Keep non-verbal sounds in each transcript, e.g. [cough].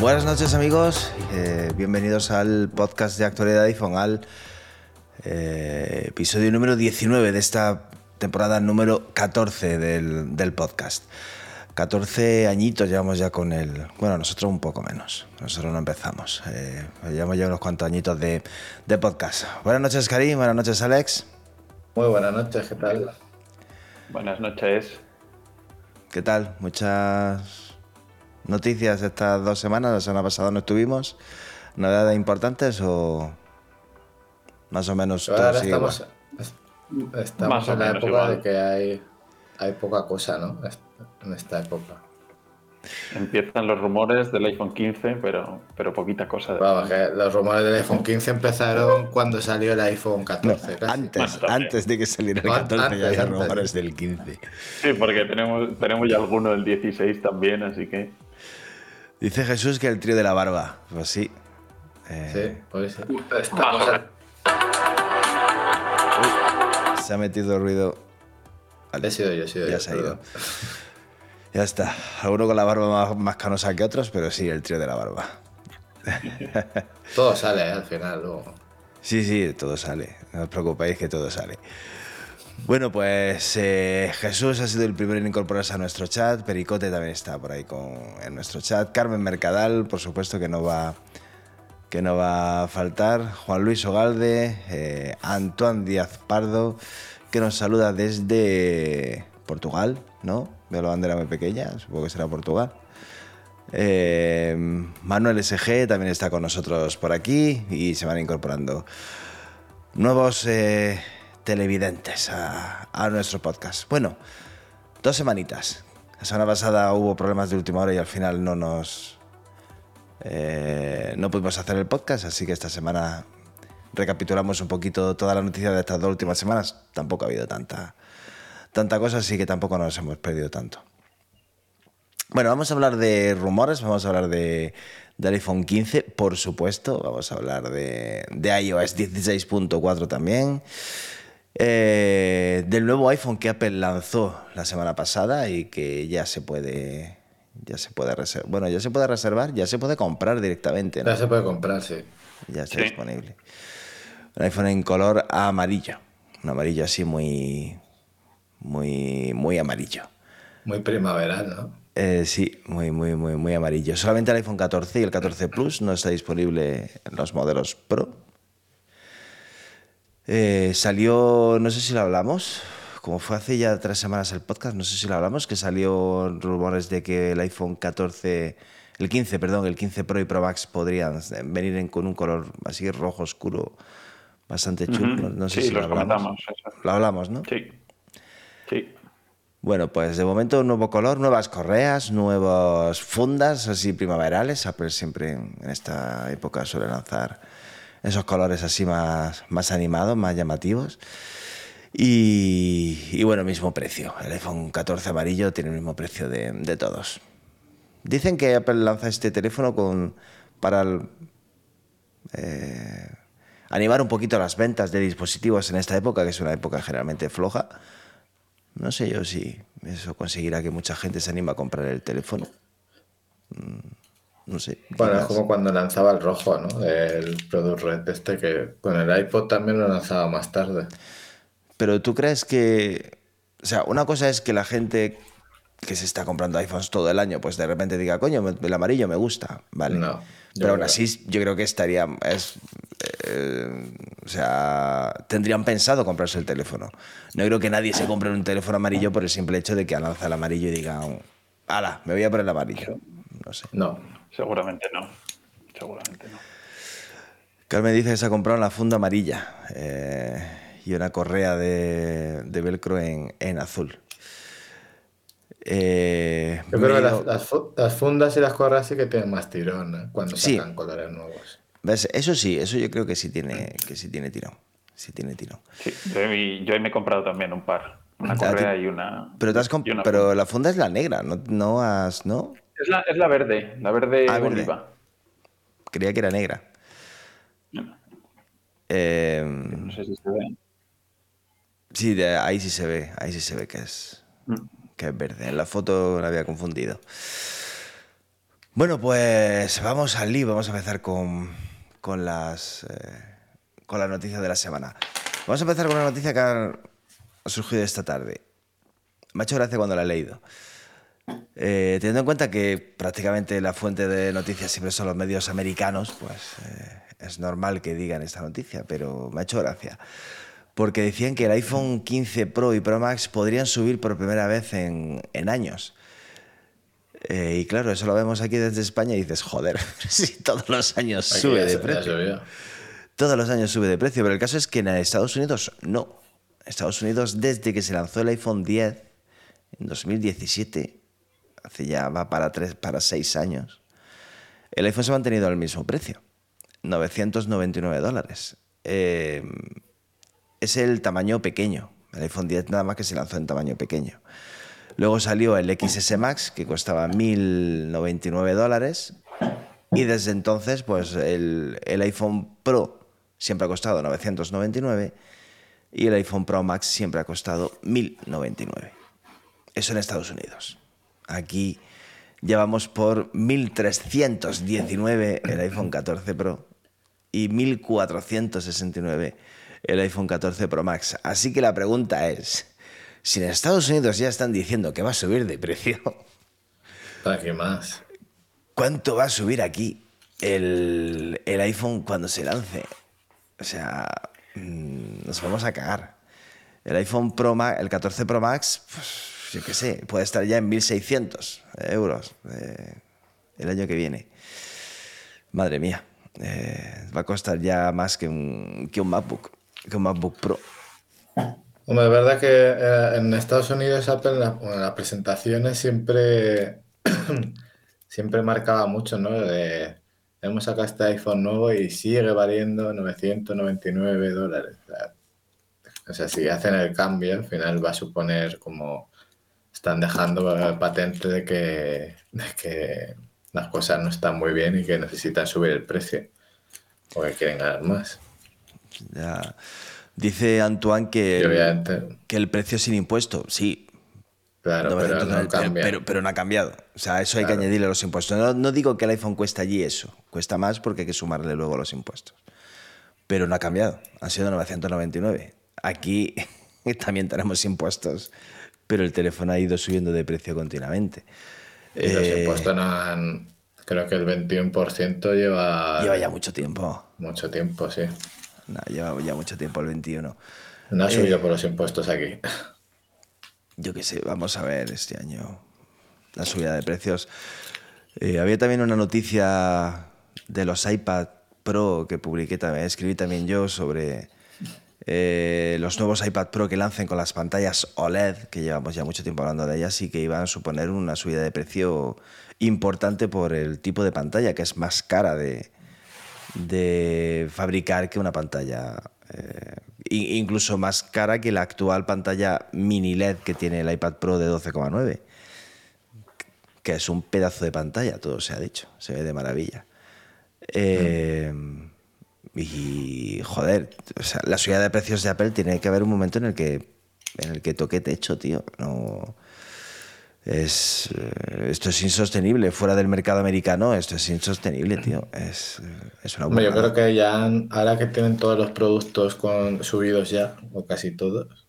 Buenas noches amigos, eh, bienvenidos al podcast de actualidad de iPhone, al eh, episodio número 19 de esta temporada número 14 del, del, podcast. 14 añitos llevamos ya con el... Bueno, nosotros un poco menos, nosotros no empezamos, eh, llevamos ya unos cuantos añitos de, de podcast. Buenas noches Karim, buenas noches Alex. Muy buenas noches, ¿qué tal? Buenas noches. ¿Qué tal? Muchas noticias estas dos semanas. La semana pasada no estuvimos. ¿Novedades importantes o más o menos todo Ahora sigue estamos, estamos en la época de que hay, hay poca cosa, ¿no? En esta época. Empiezan los rumores del iPhone 15, pero, pero poquita cosa. De Vamos, que los rumores del iPhone 15 empezaron cuando salió el iPhone 14. antes, antes de que saliera el 14 ya había rumores del 15. Sí, porque tenemos, tenemos ya alguno del 16 también, así que... Dice Jesús que el trío de la barba. Pues sí. Eh... Sí, pues sí. Se ha metido ruido. Vale. He sido yo, he sido ya yo. se ha ido. [laughs] Ya está. Alguno con la barba más, canosa que otros, pero sí, el trío de la barba. [laughs] todo sale ¿eh? al final, luego. Sí, sí, todo sale. No os preocupéis que todo sale. Bueno, pues eh, Jesús ha sido el primero en incorporarse a nuestro chat. Pericote también está por ahí con, en nuestro chat. Carmen Mercadal, por supuesto que no va, que no va a faltar. Juan Luis Ogalde, eh, Antoine Díaz Pardo, que nos saluda desde Portugal, ¿no? Veo la bandera muy pequeña, supongo que será Portugal. Eh, Manuel SG también está con nosotros por aquí y se van incorporando nuevos televidentes a, nuestro podcast. Bueno, dos semanitas. La semana pasada hubo problemas de última hora y al final no nos... Eh, no pudimos hacer el podcast, así que esta semana recapitulamos un poquito toda la noticia de estas dos últimas semanas. Tampoco ha habido tanta, tanta cosa, así que tampoco nos hemos perdido tanto. Bueno, vamos a hablar de rumores, vamos a hablar de, del iPhone 15, por supuesto, vamos a hablar de, de iOS 16.4 también. Eh, del nuevo iPhone que Apple lanzó la semana pasada y que ya se puede ya se puede reservar. Bueno, ya se puede reservar, ya se puede comprar directamente. Ya se puede comprar, sí. Ya está disponible. Un iPhone en color amarillo. Un amarillo así muy. Muy. muy amarillo. Muy primaveral, ¿no? Eh, sí, muy, muy, muy, muy amarillo. Solamente el iPhone 14 y el 14 Plus no está disponible en los modelos Pro. Eh, salió, no sé si lo hablamos, como fue hace ya tres semanas el podcast, no sé si lo hablamos, que salió rumores de que el iPhone 14, el 15, perdón, el 15 Pro y Pro Max podrían venir con un color así rojo oscuro, bastante chulo. No sé sí, si lo hablamos. Lo hablamos, ¿no? Sí. Sí. Bueno, pues de momento un nuevo color, nuevas correas, nuevas fundas así primaverales. Apple siempre en esta época suele lanzar esos colores así más, más animados, más llamativos. Y, bueno, mismo precio. El iPhone 14 amarillo tiene el mismo precio de, todos. Dicen que Apple lanza este teléfono con, para eh, animar un poquito las ventas de dispositivos en esta época, que es una época generalmente floja. No sé yo si eso conseguirá que mucha gente se anime a comprar el teléfono. Mm, no sé. Bueno, es como cuando lanzaba el rojo, ¿no? El Product Red este, que con el iPod también lo lanzaba más tarde. Pero tú crees que. O sea, una cosa es que la gente que se está comprando iPhones todo el año, pues de repente diga, coño, el amarillo me gusta, ¿vale? No. Pero aún así, yo creo que estaría. Es, eh, o sea, tendrían pensado comprarse el teléfono. No creo que nadie se compre un teléfono amarillo por el simple hecho de que lanza el amarillo y diga, ¡hala! Me voy a poner el amarillo. No sé. No. Seguramente no. Seguramente no. Carmen dice que se ha comprado la funda amarilla eh, y una correa de, velcro en, azul. Eh, Yo creo que las, fundas y las correas sí que tienen más tirón ¿eh? cuando sacan colores nuevos. Eso sí, eso yo creo que sí tiene, que sí tiene tirón. Sí tiene tirón. Sí, yo, ahí me he comprado también un par. Una correa y una. Pero, pero la funda es la negra, ¿no, no has. ¿no? Es la, es la verde, la verde ah, oliva. Creía que era negra. Em, no sé si se ve. Sí, ahí sí se ve, ahí sí se ve que es, mm. que es verde. En la foto la había confundido. Bueno, pues vamos al lío, vamos a empezar con, con las, eh, con las noticias de la semana. Vamos a empezar con una noticia que ha surgido esta tarde. Me ha hecho gracia cuando la he leído. Eh, teniendo en cuenta que prácticamente la fuente de noticias siempre son los medios americanos, pues eh, es normal que digan esta noticia, pero me ha hecho gracia. Porque decían que el iPhone 15 Pro y Pro Max podrían subir por primera vez en, en años. Eh, y claro, eso lo vemos aquí desde España y dices, joder, [laughs] si todos los años sube de precio. Todos los años sube de precio, pero el caso es que en Estados Unidos no. Estados Unidos, desde que se lanzó el iPhone 10 en 2017, hace ya va para, tres, para seis años, el iPhone se ha mantenido al mismo precio, 999 dólares. Eh, es el tamaño pequeño. El iPhone 10 nada más que se lanzó en tamaño pequeño. Luego salió el XS Max, que costaba 1.099 dólares. Y desde entonces, pues el, iPhone Pro siempre ha costado 999 y el iPhone Pro Max siempre ha costado 1099. Eso en Estados Unidos. Aquí llevamos por 1319 el iPhone 14 Pro y 1469 el iPhone 14 Pro Max. Así que la pregunta es, si en Estados Unidos ya están diciendo que va a subir de precio, [laughs] ¿para qué más? ¿Cuánto va a subir aquí el, iPhone cuando se lance? O sea, mm, nos vamos a cagar. El iPhone Pro Max, el 14 Pro Max, pues, yo qué sé, puede estar ya en 1.600 euros eh, el año que viene. Madre mía, eh, va a costar ya más que un, que un MacBook, que un MacBook Pro. Bueno, de verdad que eh, en Estados Unidos Apple en, las presentaciones siempre, [clears throat] siempre marcaba mucho, ¿no? De, hemos sacado este iPhone nuevo y sigue valiendo 999 dólares. O sea, si hacen el cambio, al final va a suponer como están dejando patente de que, de que las cosas no están muy bien y que necesitan subir el precio porque quieren ganar más. Ya. Dice Antoine que, que el precio sin impuesto, sí. Claro, pero, no pero, no ha cambiado. O sea, eso hay que añadirle los impuestos. No, digo que el iPhone cuesta allí eso. Cuesta más porque hay que sumarle luego los impuestos. Pero no ha cambiado. Han sido 999. Aquí [laughs] también tenemos impuestos, pero el teléfono ha ido subiendo de precio continuamente. Y los eh, impuestos no han... Creo que el 21% lleva... Lleva ya mucho tiempo. Mucho tiempo, sí. No, lleva ya mucho tiempo el 21. No ha subido eh, por los impuestos aquí. Yo qué sé, vamos a ver este año la subida de precios. Eh, había también una noticia de los iPad Pro que publiqué también, escribí también yo sobre eh, los nuevos iPad Pro que lancen con las pantallas OLED, que llevamos ya mucho tiempo hablando de ellas, y que iban a suponer una subida de precio importante por el tipo de pantalla, que es más cara de, de fabricar que una pantalla eh, incluso más cara que la actual pantalla mini LED que tiene el iPad Pro de 12,9 que es un pedazo de pantalla, todo se ha dicho, se ve de maravilla. Eh, y joder, la subida de precios de Apple tiene que haber un momento en el que en el que toque techo, tío. No, es, eh, esto es insostenible. Fuera del mercado americano, esto es insostenible, tío. Es, es una buena Yo creo que ya, ahora que tienen todos los productos con, subidos ya, o casi todos,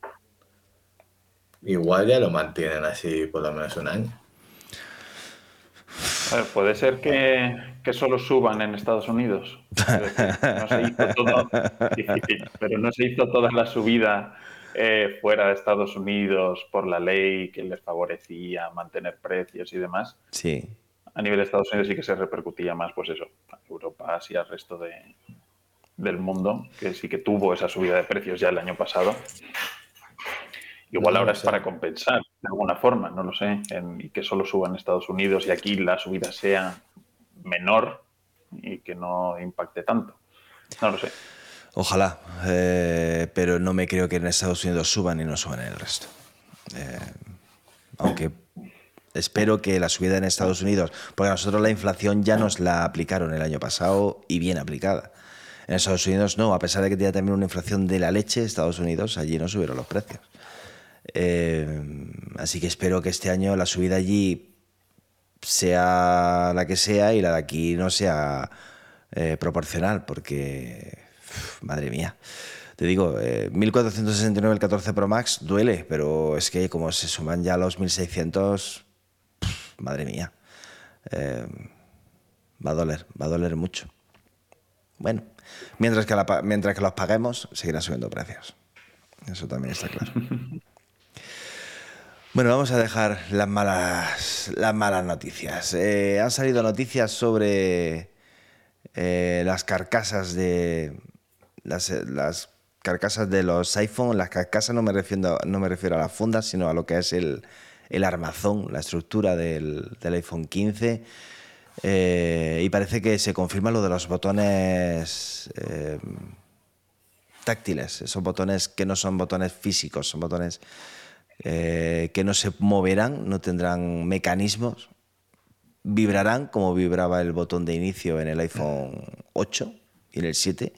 igual ya lo mantienen así por lo menos un año. puede ser que, que, solo suban en Estados Unidos. [laughs] no se hizo todo, pero no se hizo toda la subida eh, fuera de Estados Unidos por la ley que les favorecía mantener precios y demás. Sí. A nivel de Estados Unidos sí que se repercutía más, pues eso, a Europa y al resto de, del mundo, que sí que tuvo esa subida de precios ya el año pasado. Igual ahora es para compensar de alguna forma, no lo sé, y que solo suban Estados Unidos y aquí la subida sea menor y que no impacte tanto. No lo sé. Ojalá, eh, pero no me creo que en Estados Unidos suban y no suban en el resto. Eh, aunque espero que la subida en Estados Unidos, porque a nosotros la inflación ya nos la aplicaron el año pasado y bien aplicada. En Estados Unidos no, a pesar de que tiene también una inflación de la leche, Estados Unidos allí no subieron los precios. Eh, así que espero que este año la subida allí sea la que sea y la de aquí no sea proporcional, porque, madre mía. Te digo, 1469 eh, el 14 Pro Max duele, pero es que como se suman ya los 1600, madre mía. va a doler, va a doler mucho. Bueno, mientras que, mientras que los paguemos, seguirán subiendo precios. Eso también está claro. [laughs] Bueno, vamos a dejar las malas, las malas noticias. Eh, han salido noticias sobre eh, las carcasas de las, carcasas de los iPhone. Las carcasas no me refiero, no me refiero a las fundas, sino a lo que es el, armazón, la estructura del, iPhone 15. Eh, y parece que se confirma lo de los botones táctiles, esos botones que no son botones físicos, son botones eh, que no se moverán, no tendrán mecanismos, vibrarán como vibraba el botón de inicio en el iPhone 8 y en el 7,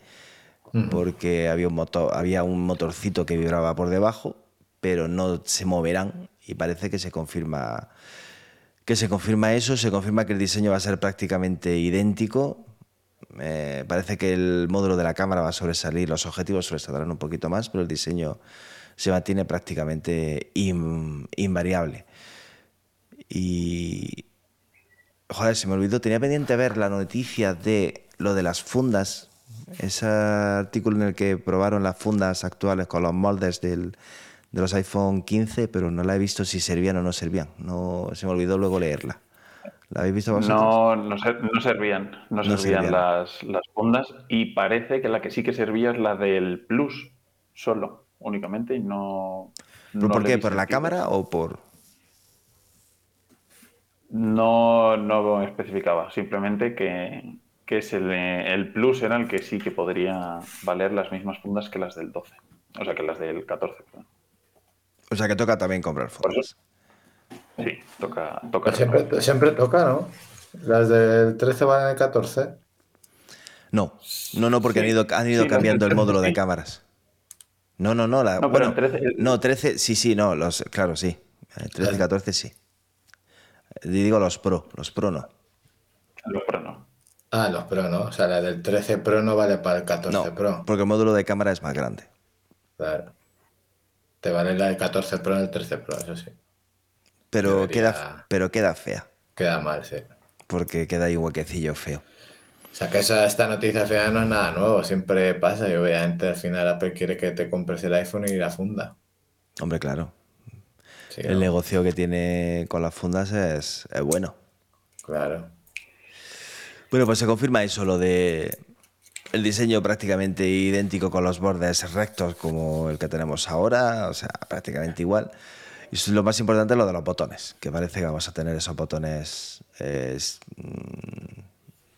porque había un, motor, había un motorcito que vibraba por debajo, pero no se moverán y parece que se confirma que se confirma eso, se confirma que el diseño va a ser prácticamente idéntico. Eh, parece que el módulo de la cámara va a sobresalir, los objetivos sobresaldrán un poquito más, pero el diseño se mantiene prácticamente invariable. Y. Joder, se me olvidó, tenía pendiente ver la noticia de lo de las fundas, ese artículo en el que probaron las fundas actuales con los moldes del, de los iPhone 15, pero no la he visto si servían o no servían. No, se me olvidó luego leerla. ¿La habéis visto vosotros? No, no, servían, no, servían, Las, las fundas y parece que la que sí que servía es la del Plus solo únicamente y no... por qué? ¿Por la cámara o por...? No, no especificaba, simplemente que, es el, Plus era el que sí que podría valer las mismas fundas que las del 12, o sea, que las del 14. O sea, que toca también comprar fundas. Sí, toca. toca pues siempre, toca, ¿no? Las del 13 van en el 14. No, no, no, porque han ido, han ido cambiando el módulo de cámaras. No, no, no. La, no, bueno, 13, no, 13, sí, sí, no, los, claro, sí. 13 y 14 sí. Digo los Pro, los Pro no. Los Pro no. Ah, los Pro no. O sea, la del 13 Pro no vale para el 14 no, Pro. Porque el módulo de cámara es más grande. Claro. Te vale la del 14 Pro y el 13 Pro, eso sí. Pero, queda, pero queda fea. Queda mal, sí. Porque queda ahí huequecillo feo. O sea que esta noticia al final no es nada nuevo, siempre pasa y obviamente al final Apple quiere que te compres el iPhone y la funda. Hombre, claro. el negocio que tiene con las fundas es, bueno. Claro. Bueno, pues se confirma eso, lo de el diseño prácticamente idéntico con los bordes rectos como el que tenemos ahora, o sea, prácticamente igual. Y lo más importante es lo de los botones, que parece que vamos a tener esos botones mm,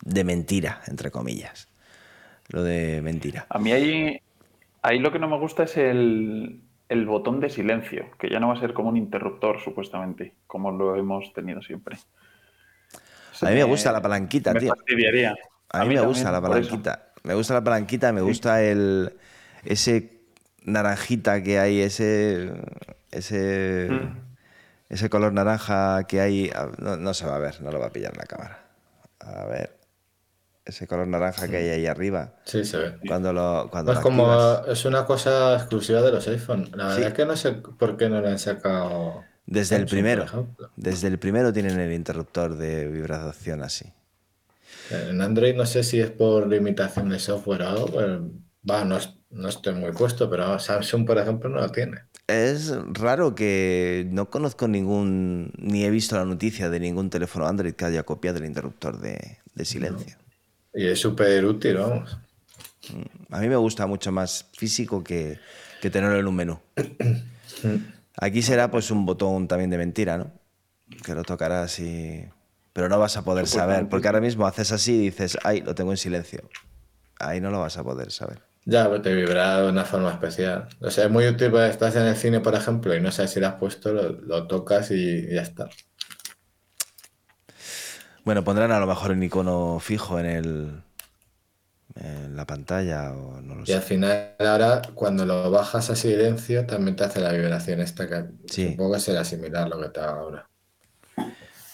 de mentira, entre comillas. Lo de mentira. A mí ahí, ahí lo que no me gusta es el, botón de silencio, que ya no va a ser como un interruptor, supuestamente, como lo hemos tenido siempre. A mí me, gusta la palanquita, tío. A mí, me gusta la palanquita. Me gusta la palanquita, me gusta el ese naranjita que hay, ese ese mm. ese color naranja que hay. No, no, se va a ver, no lo va a pillar en la cámara. A ver ese color naranja que hay ahí arriba. Sí, se ve. Cuando lo, cuando es como es una cosa exclusiva de los iPhone. La verdad es que no sé por qué no lo han sacado. Desde el primero. Desde el primero tienen el interruptor de vibración así. En Android no sé si es por limitación de software o algo, pero va, no, no estoy muy puesto, pero Samsung, por ejemplo, no lo tiene. Es raro que no conozco ningún, ni he visto la noticia de ningún teléfono Android que haya copiado el interruptor de, silencio. Y es súper útil, vamos. A mí me gusta mucho más físico que, tenerlo en un menú. [clears throat] Aquí será pues un botón también de mentira, ¿no? Que lo tocarás y... Pero no vas a poder saber, porque ahora mismo haces así y dices, ay, lo tengo en silencio. Ahí no lo vas a poder saber. Ya, pero te vibra de una forma especial. O sea, es muy útil para estás en el cine, por ejemplo, y no sabes si lo has puesto, lo, lo tocas y ya está. Bueno, pondrán a lo mejor un icono fijo en el en la pantalla o no lo Y sé. al final, ahora, cuando lo bajas a silencio, también te hace la vibración esta que Sí. supongo que será similar lo que te haga ahora.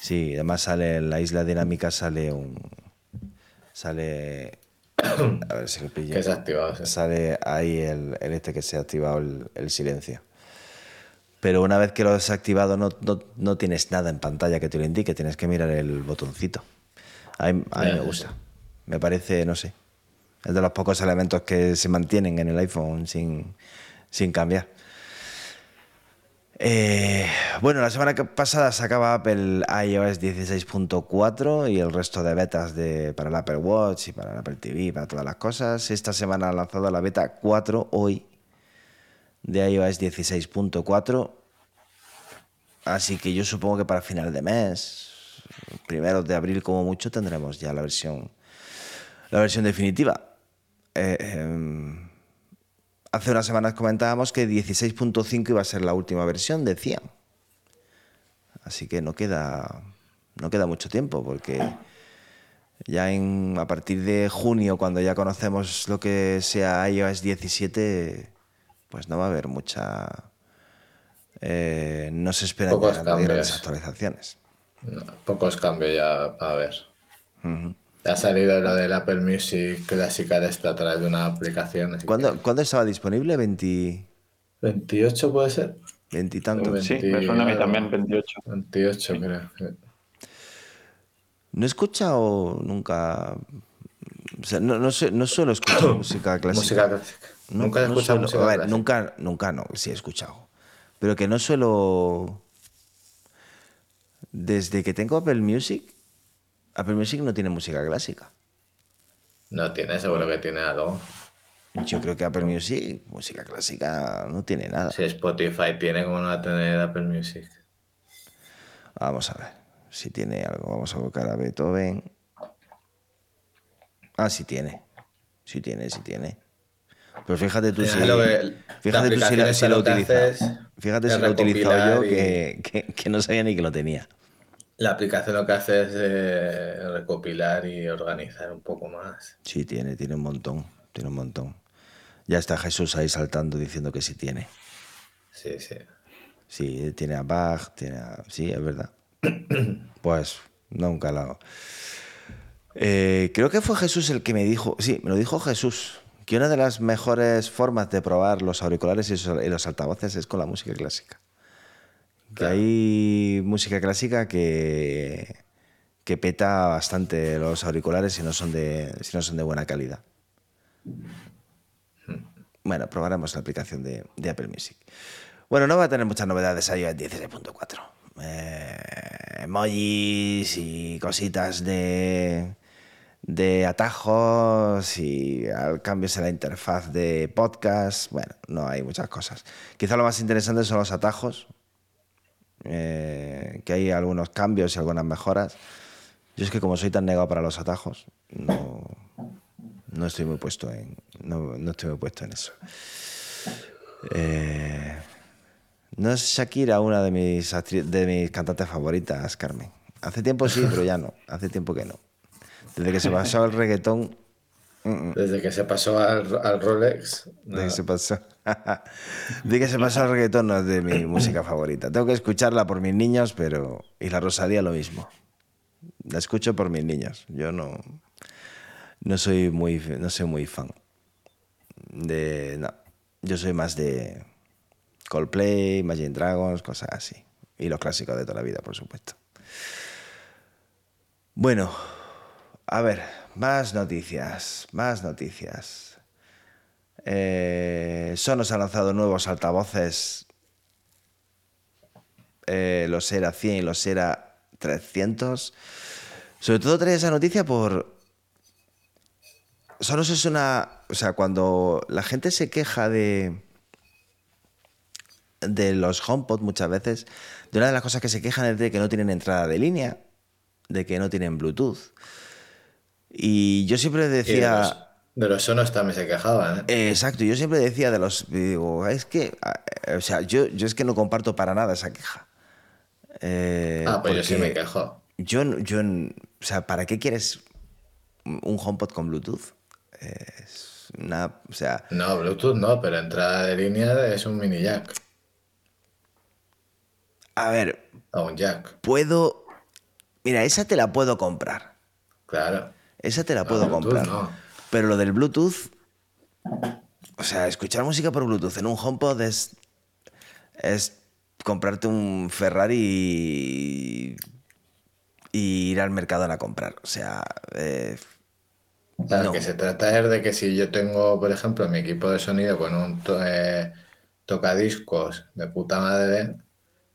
Sí, además sale en la isla dinámica sale un sale [coughs] a ver si lo pillo. Que es activado, sí. Sale ahí el, el este que se ha activado el, el silencio. Pero una vez que lo has activado no, no, no tienes nada en pantalla que te lo indique, tienes que mirar el botoncito. A mí, a mí me gusta. Me parece, no sé, es de los pocos elementos que se mantienen en el iPhone sin, sin cambiar. Eh, bueno, la semana pasada sacaba Apple iOS 16.4 y el resto de betas de, para el Apple Watch y para el Apple TV, para todas las cosas. Esta semana ha lanzado la beta 4 hoy de iOS 16.4. Así que yo supongo que para final de mes, primeros de abril como mucho, tendremos ya la versión, la versión definitiva. Eh, em, hace unas semanas comentábamos que 16.5 iba a ser la última versión, decían. Así que no queda, no queda mucho tiempo, porque ya en, a partir de junio, cuando ya conocemos lo que sea iOS 17, pues no va a haber mucha... eh, no se esperan grandes actualizaciones. No, pocos cambios ya a ver. Ha salido lo del Apple Music clásica de esta a través de una aplicación. ¿Cuándo, ¿cuándo estaba disponible? ¿20, que- ¿28 puede ser? 20 y tantos? Sí, me suena a mí también 28. 28 creo. sí. No he escuchado nunca. O sea, no, no, sé- no suelo escuchar [coughs] música clásica. Música clásica. No- Nunca he no escuchado suelo- música a ver, clásica. nunca, nunca no, sí he escuchado. Pero que no suelo. Desde que tengo Apple Music, Apple Music no tiene música clásica. No tiene, seguro que tiene algo. Yo creo que Apple Music, música clásica, no tiene nada. Si Spotify tiene, ¿cómo no va a tener Apple Music? Vamos a ver si tiene algo. Vamos a buscar a Beethoven. Ah, sí tiene. Sí tiene, sí tiene. Pero fíjate tú si, Fíjate tú si, lo- si es- Fíjate si lo he utilizado yo recopilar y- que, que- que no sabía ni que lo tenía. La aplicación lo que hace es eh, recopilar y organizar un poco más. Sí, tiene, tiene un montón. Tiene un montón. Ya está Jesús ahí saltando diciendo que sí tiene. Sí, sí. Sí, tiene a Bach, tiene a... Sí, es verdad. [clears throat] Pues nunca lo... Eh, creo que fue Jesús el que me dijo, sí, me lo dijo Jesús, que una de las mejores formas de probar los auriculares y los altavoces es con la música clásica. Que hay música clásica que, que peta bastante los auriculares si no son de, si no son de buena calidad. Bueno, probaremos la aplicación de, Apple Music. Bueno, no va a tener muchas novedades iOS 16.4. Eh, emojis y cositas de, de atajos y al- cambios en la interfaz de podcast. Bueno, no hay muchas cosas. Quizá lo más interesante son los atajos, eh, que hay algunos cambios y algunas mejoras. Yo es que como soy tan negado para los atajos, no, no estoy muy puesto en, no, no estoy muy puesto en eso. Eh, no es Shakira una de mis, de mis cantantes favoritas, Carmen. Hace tiempo sí, pero ya no. Hace tiempo que no. Desde que se pasó el reggaetón, Desde que se pasó al, al Rolex. de nada. [laughs] que se pasó, de que se pasó el reggaetón no es de mi música favorita. Tengo que escucharla por mis niños, pero y la Rosalía lo mismo. La escucho por mis niños. Yo no, no soy muy, no soy muy fan de, no. Yo soy más de Coldplay, Imagine Dragons, cosas así. Y los clásicos de toda la vida, por supuesto. Bueno, a ver, más noticias, más noticias. Eh, Sonos ha lanzado nuevos altavoces, eh, los Era 100 y los Era 300. Sobre todo trae esa noticia por... Sonos es una... O sea, cuando la gente se queja de de los HomePod muchas veces, de una de las cosas que se quejan es de que no tienen entrada de línea, de que no tienen Bluetooth. Y yo siempre decía... De los sonos también se quejaban, ¿eh? Exacto, yo siempre decía de los. Digo, es que. eh, O sea, yo, yo es que no comparto para nada esa queja. Eh, ah, pues yo sí me quejo. Yo, yo, o sea, ¿para qué quieres un HomePod con Bluetooth? Es una, o sea, No, Bluetooth no, pero entrada de línea es un mini jack. a ver, O un jack, puedo. Mira, esa te la puedo comprar. claro. Esa te la puedo Bluetooth comprar. no. Pero lo del Bluetooth. O sea, escuchar música por Bluetooth en un HomePod es. Es comprarte un Ferrari y. y ir al mercado a comprar. O sea. eh, O sea, No. que se trata es de que si yo tengo, por ejemplo, mi equipo de sonido con un to- eh, tocadiscos de puta madre,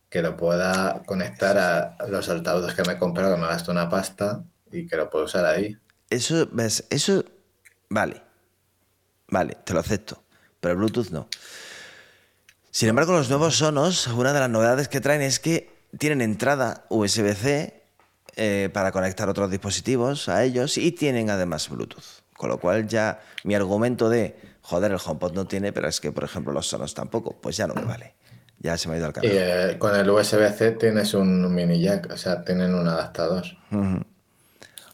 que lo pueda conectar a los altavoces que me he comprado, que me gasto una pasta y que lo puedo usar ahí. Eso, ¿ves? Eso, vale. Vale, te lo acepto. Pero el Bluetooth no. Sin embargo, los nuevos Sonos, una de las novedades que traen es que tienen entrada USB-C eh, para conectar otros dispositivos a ellos y tienen además Bluetooth. Con lo cual ya mi argumento de, joder, el HomePod no tiene, pero es que, por ejemplo, los Sonos tampoco, pues ya no me vale. Ya se me ha ido al Y carajo. eh, con el USB-C tienes un mini jack, o sea, tienen un adaptador.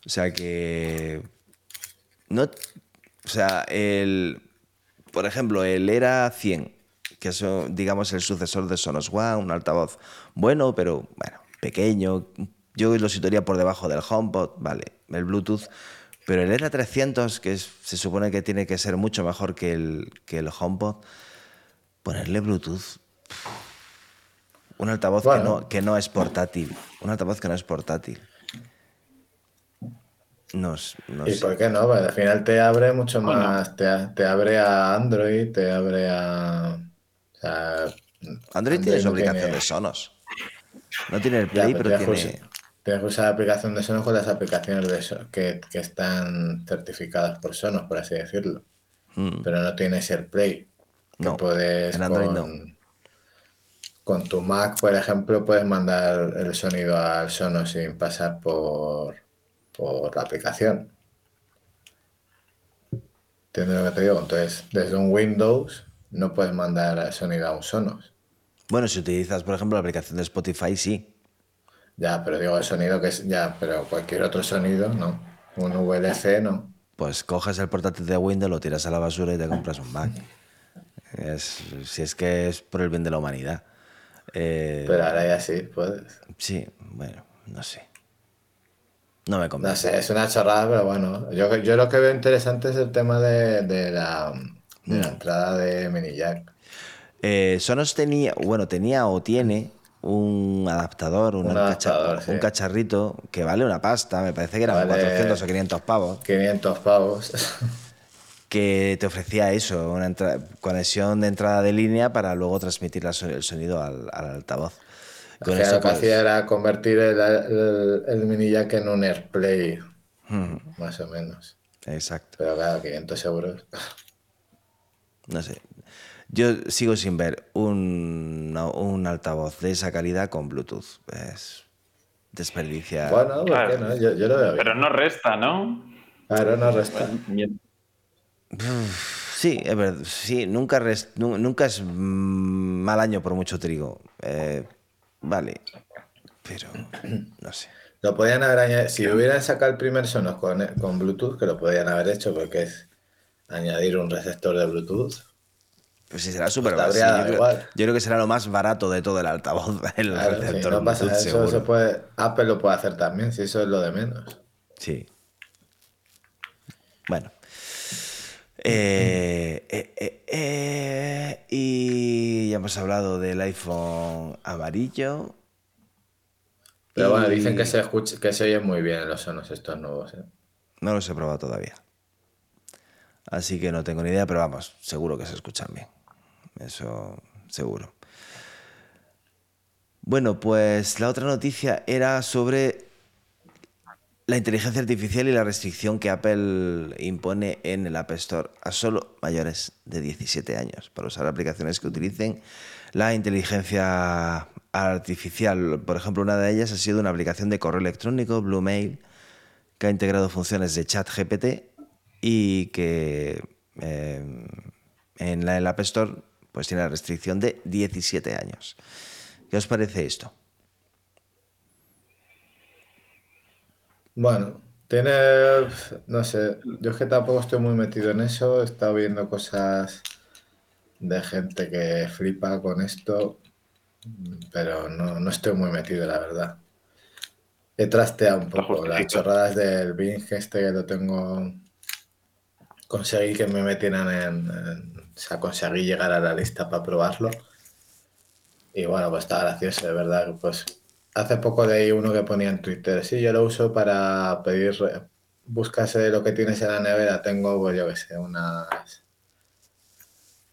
O sea que. No. O sea, el. Por ejemplo, el Era 100, que es, digamos, el sucesor de Sonos One, un altavoz bueno, pero bueno, pequeño. Yo lo situaría por debajo del HomePod, vale, el Bluetooth. Pero el Era 300, que es- se supone que tiene que ser mucho mejor que el, que el HomePod, ponerle Bluetooth. Un altavoz que, no, que no es portátil. Un altavoz que no es portátil. ¿Y por qué no? Al final te abre mucho Bueno. más, te, abre a Android, te abre a... O sea, Android tiene su no aplicación tiene- de Sonos. No tiene el Ya, Play, pero tienes tiene. usar- Tienes que usar la aplicación de Sonos con las aplicaciones de So- que, que están certificadas por Sonos, por así decirlo. Mm, Pero no tienes AirPlay. Que No, puedes en Android con, no. con tu Mac, por ejemplo, puedes mandar el sonido al Sonos sin pasar por, por la aplicación. ¿Entiendes lo que te digo? Entonces, desde un Windows no puedes mandar el sonido a un Sonos. Bueno, si utilizas, por ejemplo, la aplicación de Spotify, sí. Ya, pero digo el sonido que es. Ya, pero cualquier otro sonido, no. Un VLC, no. Pues coges el portátil de Windows, lo tiras a la basura y te compras un Mac. Es- si es que es por el bien de la humanidad. Eh, Pero ahora ya sí, puedes. Sí, bueno, no sé. No me No convence. sé, es una chorrada, pero bueno. Yo, yo lo que veo interesante es el tema de, de la, de Mm. la entrada de mini jack. Eh, Sonos tenía, bueno, tenía o tiene un adaptador, un, Un sí. cacharrito que vale una pasta, me parece que eran Vale. 400 o 500 pavos, 500 pavos. que te ofrecía eso, una conexión de entrada de línea para luego transmitir la so- el sonido al, al altavoz. Con eso, lo que pues, hacía era convertir el, el- el mini jack en un AirPlay, más o menos. exacto. Pero claro, 500 euros. No sé. Yo sigo sin ver un, un altavoz de esa calidad con Bluetooth. Es desperdiciar. Bueno, ¿por Claro. qué no? Yo, yo lo veo bien. Pero no resta, ¿no? Claro, no resta. Mien- Sí, es verdad. Sí, nunca, nunca es mal año por mucho trigo. Eh, vale. Pero no sé. Lo podían haber añadido. Si hubieran sacado el primer Sonos con, con Bluetooth, que lo podían haber hecho porque es añadir un receptor de Bluetooth. Pues sí, será súper te barato. Sí, yo, creo, igual. yo creo que será lo más barato de todo el altavoz. El Claro, si receptor no pasa Bluetooth, eso, se puede, Apple lo puede hacer también, si eso es lo de menos. Sí. Bueno. Eh, eh, eh, eh, y ya hemos hablado del iPhone amarillo. Pero bueno, dicen que se escucha, que se oyen muy bien los sonos estos nuevos. No los he probado todavía. Así que no tengo ni idea, pero vamos, seguro que se escuchan bien. Eso, seguro. Bueno, pues la otra noticia era sobre la inteligencia artificial y la restricción que Apple impone en el App Store a solo mayores de 17 años para usar aplicaciones que utilicen la inteligencia artificial. Por ejemplo, una de ellas ha sido una aplicación de correo electrónico, Blue Mail, que ha integrado funciones de chat GPT y que eh, en la, el App Store pues tiene la restricción de 17 años. ¿Qué os parece esto? Bueno, tiene, no sé, yo es que tampoco estoy muy metido en eso, he estado viendo cosas de gente que flipa con esto, pero no, no estoy muy metido, la verdad. He trasteado un poco las chorradas del Bing este que lo tengo. Conseguí que me metieran en, en- O sea, conseguí llegar a la lista para probarlo. Y bueno, pues está gracioso, de verdad. Pues hace poco leí uno que ponía en Twitter. Sí, yo lo uso para pedir. Buscas lo que tienes en la nevera. Tengo, pues yo qué sé, unas.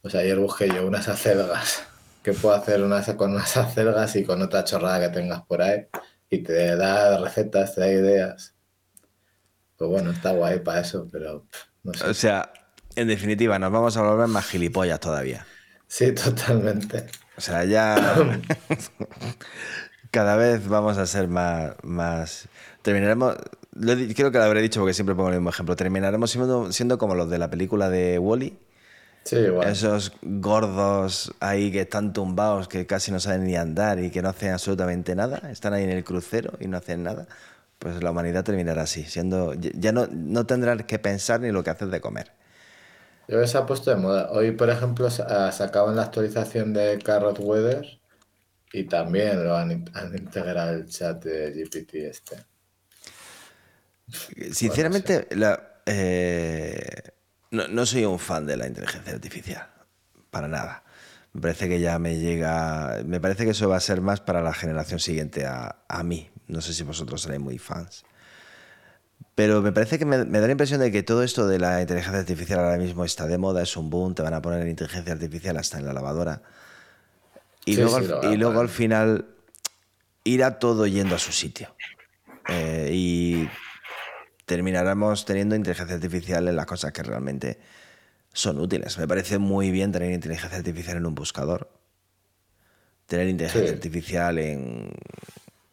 Pues ayer busqué yo unas acelgas. [laughs] ¿Qué puedo hacer unas, con unas acelgas y con otra chorrada que tengas por ahí? Y te da recetas, te da ideas. Pues bueno, está guay para eso, pero pff, no sé. O sea, en definitiva, nos vamos a volver más gilipollas todavía. Sí, [laughs] totalmente. O sea, ya [laughs] cada vez vamos a ser más... más... Terminaremos... lo creo que lo habré dicho porque siempre pongo el mismo ejemplo. Terminaremos siendo, siendo como los de la película de Wally. Sí, igual. Esos gordos ahí que están tumbados, que casi no saben ni andar y que no hacen absolutamente nada. Están ahí en el crucero y no hacen nada. Pues la humanidad terminará así, siendo... Ya no, no tendrán que pensar ni lo que hacer de comer. Yo se ha puesto de moda. Hoy, por ejemplo, sa- sacaban la actualización de Carrot Weather y también lo han, in- han integrado el chat de GPT este. Sinceramente, la- eh, no, no soy un fan de la inteligencia artificial, para nada. Me parece que ya me llega, me parece que eso va a ser más para la generación siguiente a, a mí. No sé si vosotros seréis muy fans. Pero me parece que me, me da la impresión de que todo esto de la inteligencia artificial ahora mismo está de moda, es un boom, te van a poner inteligencia artificial hasta en la lavadora. Y, Sí, luego, sí, al- y luego al final irá todo yendo a su sitio. Eh, y terminaremos teniendo inteligencia artificial en las cosas que realmente son útiles. Me parece muy bien tener inteligencia artificial en un buscador. Tener inteligencia Sí. artificial en...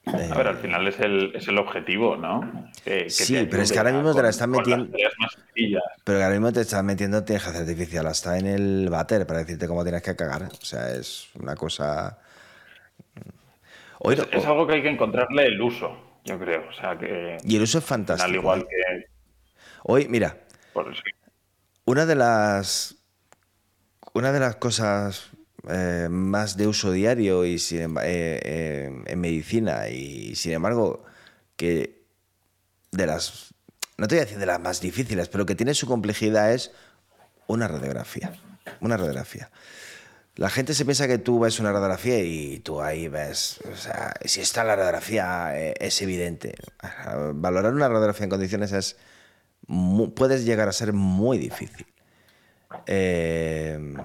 eh, A ver, al final es el, es el objetivo, ¿no? Que- que Sí, pero es que ahora mismo te la están las metiendo- tareas más sencillas. Pero que ahora mismo te estás metiendo inteligencia artificial hasta en el váter para decirte cómo tienes que cagar. O sea, es una cosa... Hoy, Es, es algo que hay que encontrarle el uso, yo creo. O sea, que y el uso es al fantástico. final, igual ¿eh? que. Hoy, mira, por-. Una de las. Una de las cosas eh, más de uso diario y sin eh, eh, en medicina y sin embargo que de las no te voy a decir de las más difíciles pero que tiene su complejidad es una radiografía una radiografía la gente se piensa que tú ves una radiografía y tú ahí ves, o sea, si está la radiografía eh, es evidente. Valorar una radiografía en condiciones es puedes llegar a ser muy difícil. Eh,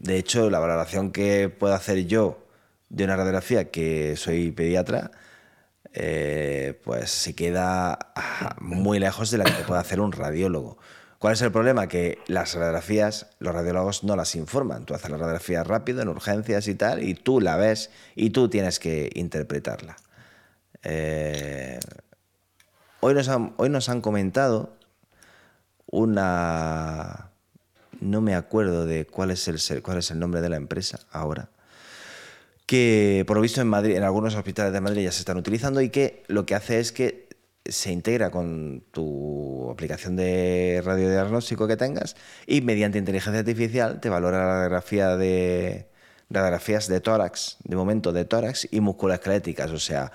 de hecho, la valoración que puedo hacer yo de una radiografía, que soy pediatra, eh, pues se queda muy lejos de la que puede hacer un radiólogo. ¿Cuál es el problema? Que las radiografías, los radiólogos no las informan. Tú haces la radiografía rápido, en urgencias y tal, y tú la ves y tú tienes que interpretarla. Eh, hoy, nos han, hoy nos han comentado una... No me acuerdo de cuál es el, cuál es el nombre de la empresa ahora. Que por lo visto en Madrid, en algunos hospitales de Madrid ya se están utilizando y que lo que hace es que se integra con tu aplicación de radiodiagnóstico que tengas y mediante inteligencia artificial te valora la radiografía de radiografías de tórax, de momento de tórax y musculoesqueléticas, o sea,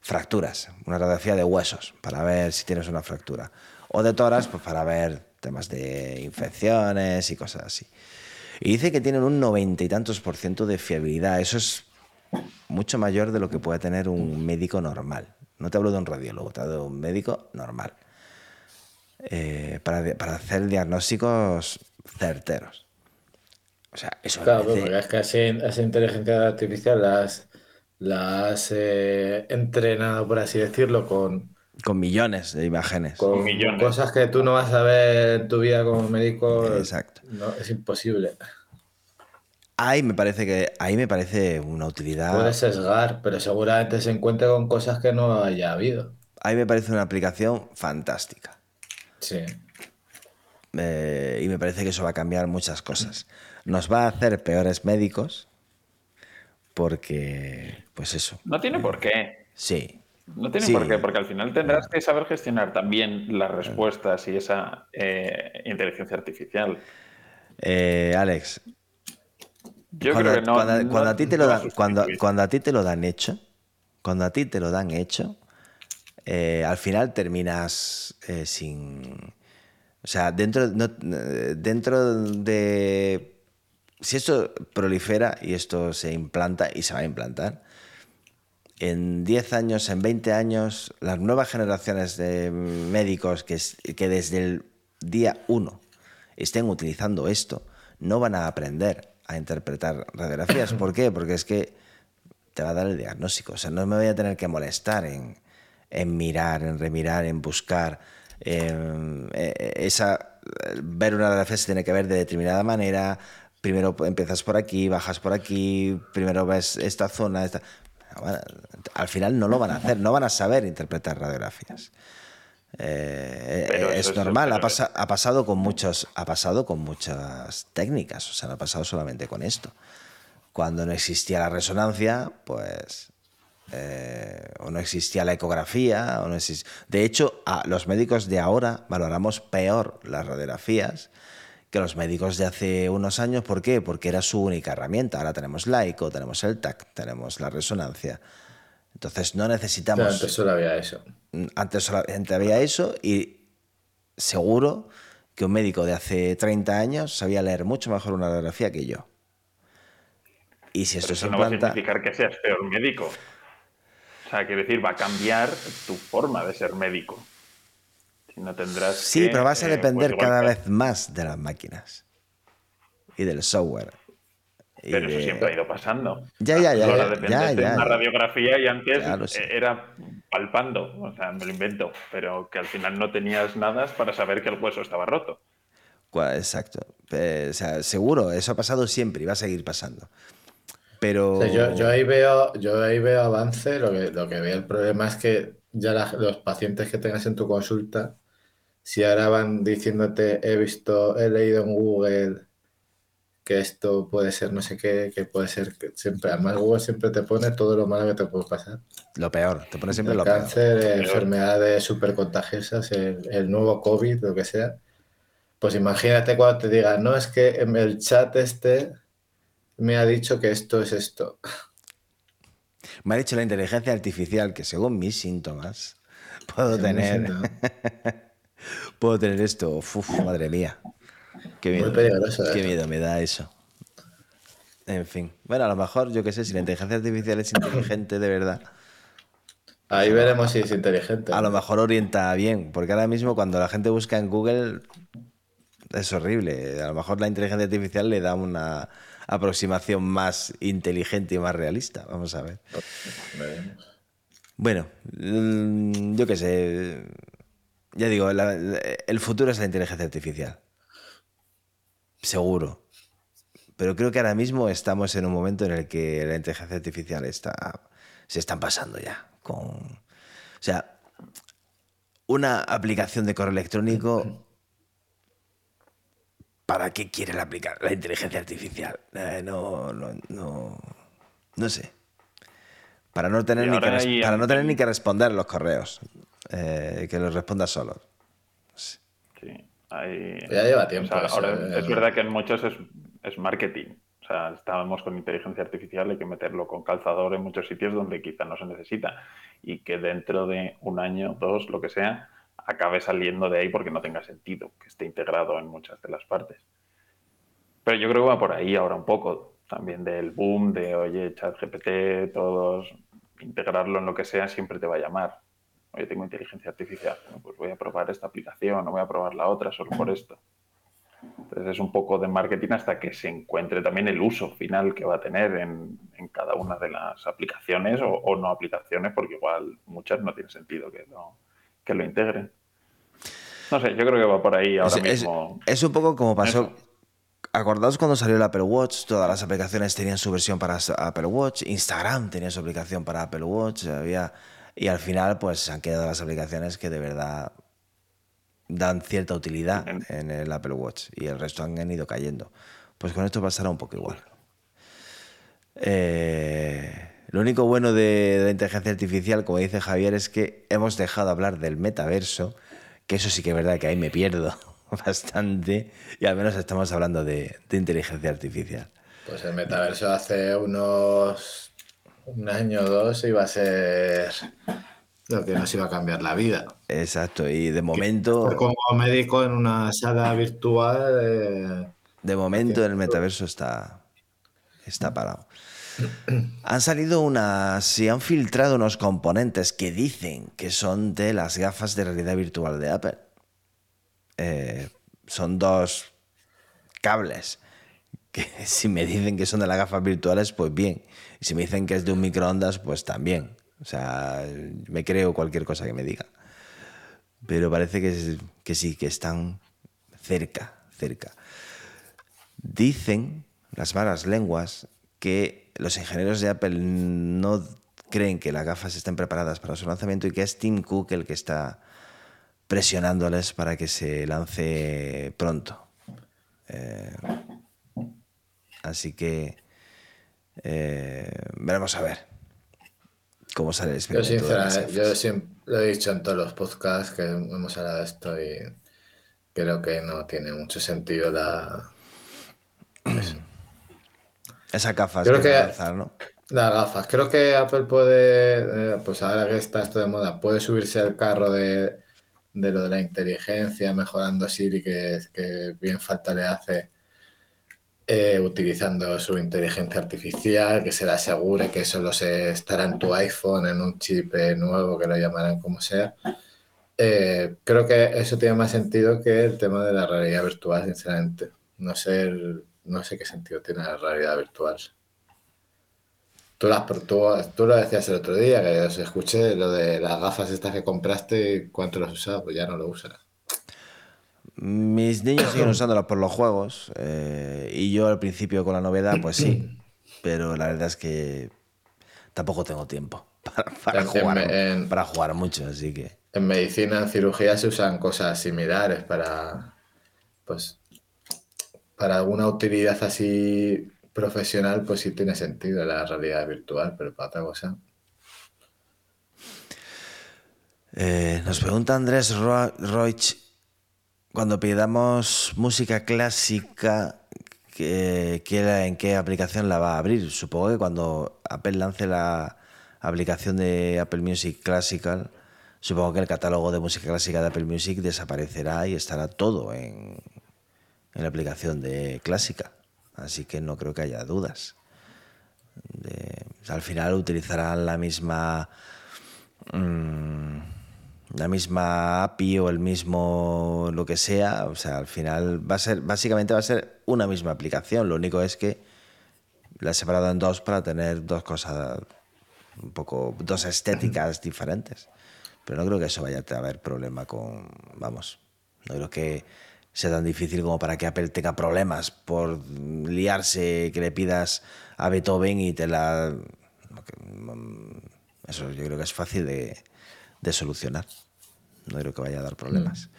fracturas, una radiografía de huesos para ver si tienes una fractura o de tórax pues para ver temas de infecciones y cosas así. Y dice que tienen un noventa y tantos por ciento de fiabilidad. Eso es mucho mayor de lo que puede tener un médico normal. No te hablo de un radiólogo, te hablo de un médico normal. Eh, para, para hacer diagnósticos certeros. O sea, eso Claro, parece- porque es que así, esa inteligencia artificial la has, la has eh, entrenado, por así decirlo, con, con millones de imágenes. con Millones. cosas que tú no vas a ver en tu vida como médico. Exacto. No, es imposible. Ahí me parece que ahí me parece una utilidad. Puedes sesgar, pero seguramente se encuentre con cosas que no haya habido. Ahí me parece una aplicación fantástica. Sí. eh, y me parece que eso va a cambiar muchas cosas. Nos va a hacer peores médicos porque, pues eso. No tiene por qué. Sí. No tiene Sí. por qué, porque al final tendrás que saber gestionar también las respuestas y esa eh, inteligencia artificial. Eh, Alex, Yo cuando, creo que no. cuando- no- cuando a ti te lo dan, cuando, cuando a ti te lo dan hecho, cuando a ti te lo dan hecho, eh, al final terminas eh, sin. O sea, dentro, no- dentro de. Si esto prolifera y esto se implanta y se va a implantar, en 10 años, en 20 años, las nuevas generaciones de médicos que, que desde el día 1 estén utilizando esto, no van a aprender a interpretar radiografías. [coughs] ¿Por qué? Porque es que te va a dar el diagnóstico. O sea, no me voy a tener que molestar en, en mirar, en remirar, en buscar. en- eh, esa, ver una radiografía se tiene que ver de determinada manera. Primero empiezas por aquí, bajas por aquí, primero ves esta zona. Esta... Al final no lo van a hacer, no van a saber interpretar radiografías. Eh, eh, es es- normal, ha, pero- pasa- ha pasado con muchos, ha pasado con muchas técnicas, o sea, no ha pasado solamente con esto. Cuando no existía la resonancia, pues eh, o no existía la ecografía, o no exis- De hecho, a los médicos de ahora valoramos peor las radiografías que los médicos de hace unos años. ¿Por qué? Porque era su única herramienta. Ahora tenemos la eco, tenemos el TAC, tenemos la resonancia. Entonces no Pero necesitamos... antes solo había eso. Antes solamente había eso y seguro que un médico de hace 30 años sabía leer mucho mejor una radiografía que yo. Y si Pero esto se eso no va a significar que seas peor médico. O sea, quiero decir, va a cambiar tu forma de ser médico. Si no tendrás. Sí, que, pero vas a eh, depender pues igual cada que- vez más de las máquinas y del software. Pero eso siempre ha ido pasando. Ya, ya, ya, Ahora ya, ya, una radiografía y antes era palpando, o sea, me lo invento, pero que al final no tenías nada para saber que el hueso estaba roto. Exacto. Eh, o sea, seguro, eso ha pasado siempre y va a seguir pasando. Pero... O sea, yo, yo ahí veo, yo ahí veo avance, lo que, lo que veo el problema es que ya la- los pacientes que tengas en tu consulta, si ahora van diciéndote, he visto, he leído en Google que esto puede ser no sé qué, que puede ser que siempre, además Google siempre te pone todo lo malo que te puede pasar. Lo peor, te pone siempre El lo peor. cáncer, enfermedades súper contagiosas, el, el nuevo COVID, lo que sea. Pues imagínate cuando te digan, no, es que en el chat este me ha dicho que esto es esto. [laughs] Me ha dicho la inteligencia artificial que según mis síntomas puedo Según tener, [laughs] puedo tener esto. Uf, madre mía. Qué Muy miedo. peligroso, Qué eso. miedo me da eso. En fin. Bueno, a lo mejor, yo qué sé, si la inteligencia artificial es inteligente de verdad, Ahí veremos si es inteligente. a lo mejor orienta bien. Porque ahora mismo cuando la gente busca en Google es horrible. A lo mejor la inteligencia artificial le da una aproximación más inteligente y más realista. Vamos a ver. Veremos. Bueno, mm, yo qué sé. Ya digo, la- el futuro es la inteligencia artificial. Seguro. Pero creo que ahora mismo estamos en un momento en el que la inteligencia artificial está. se están pasando ya. Con. O sea, una aplicación de correo electrónico. ¿Para qué quiere la, la inteligencia artificial? Eh, no, no, no. No sé. Para no tener, ni que, hay- para no tener ni que responder los correos. Eh, que los responda solo. Ya lleva o tiempo sea, eso, ahora eh. es verdad que en muchos es, es marketing. O sea, estábamos con inteligencia artificial, hay que meterlo con calzador en muchos sitios donde quizá no se necesita. Y que dentro de un año, dos, lo que sea, acabe saliendo de ahí porque no tenga sentido, que esté integrado en muchas de las partes. Pero yo creo que va por ahí ahora un poco, también del boom de, oye, ChatGPT, todos, integrarlo en lo que sea siempre te va a llamar. Oye, tengo inteligencia artificial, pues voy a probar esta aplicación, no voy a probar la otra solo por esto. Entonces es un poco de marketing hasta que se encuentre también el uso final que va a tener en, en cada una de las aplicaciones o, o no aplicaciones, porque igual muchas no tiene sentido que lo, que lo integren. No sé, yo creo que va por ahí ahora Es, mismo. es un poco como pasó. Eso. Acordaos cuando salió el Apple Watch, todas las aplicaciones tenían su versión para Apple Watch, Instagram tenía su aplicación para Apple Watch, había, y al final pues se han quedado las aplicaciones que de verdad dan cierta utilidad en el Apple Watch y el resto han ido cayendo. Pues con esto pasará un poco igual. Eh, lo único bueno de, la inteligencia artificial, como dice Javier, es que hemos dejado de hablar del metaverso, que eso sí que es verdad que ahí me pierdo [laughs] bastante, y al menos estamos hablando de, inteligencia artificial. Pues el metaverso hace unos un año o dos iba a ser lo que nos iba a cambiar la vida. Exacto, y de momento... Como médico en una sala virtual... Eh, de momento el metaverso está, está parado. Han salido unas y han filtrado unos componentes que dicen que son de las gafas de realidad virtual de Apple. Eh, son dos cables que [laughs] si me dicen que son de las gafas virtuales, pues bien. Y si me dicen que es de un microondas, pues también. O sea, me creo cualquier cosa que me diga. Pero parece que, que sí, que están cerca, cerca. Dicen las malas lenguas que los ingenieros de Apple no creen que las gafas estén preparadas para su lanzamiento y que es Tim Cook el que está presionándoles para que se lance pronto. Eh, así que eh, veremos a ver cómo sale el Yo, sinceramente, yo siempre lo he dicho en todos los podcasts que hemos hablado de esto y creo que no tiene mucho sentido la. [clears throat] Esas gafas Creo que, ¿no? Las gafas. Creo que Apple puede, eh, pues ahora que está esto de moda, puede subirse al carro de, lo de la inteligencia, mejorando Siri, que, que bien falta le hace, eh, utilizando su inteligencia artificial, que se le asegure que solo se estará en tu iPhone, en un chip eh, nuevo, que lo llamarán como sea. creo que eso tiene más sentido que el tema de la realidad virtual, sinceramente. No sé no sé qué sentido tiene la realidad virtual. Tú, las, tú, lo decías el otro día, que os escuché lo de las gafas estas que compraste y cuánto las usas, pues ya no lo usas. Mis niños siguen [clears throat] usándolas por los juegos eh, y yo al principio con la novedad, pues sí, [clears throat] pero la verdad es que tampoco tengo tiempo [laughs] para, jugar, para jugar mucho, así que... En medicina, en cirugía se usan cosas similares para, pues, para alguna utilidad así profesional, pues sí tiene sentido la realidad virtual, pero para otra cosa. Eh, nos pregunta Andrés Roich, cuando pidamos música clásica, ¿en qué aplicación la va a abrir? Supongo que cuando Apple lance la aplicación de Apple Music Classical, supongo que el catálogo de música clásica de Apple Music desaparecerá y estará todo en, en la aplicación de clásica, así que no creo que haya dudas. al final utilizarán la misma mm, la misma API o el mismo lo que sea, o sea, al final va a ser básicamente va a ser una misma aplicación, lo único es que la he separado en dos para tener dos cosas un poco dos estéticas [clears throat] diferentes. Pero no creo que eso vaya a haber problema con vamos, no creo que sea tan difícil como para que Apple tenga problemas por liarse, que le pidas a Beethoven y te la... Eso yo creo que es fácil de, solucionar. No creo que vaya a dar problemas.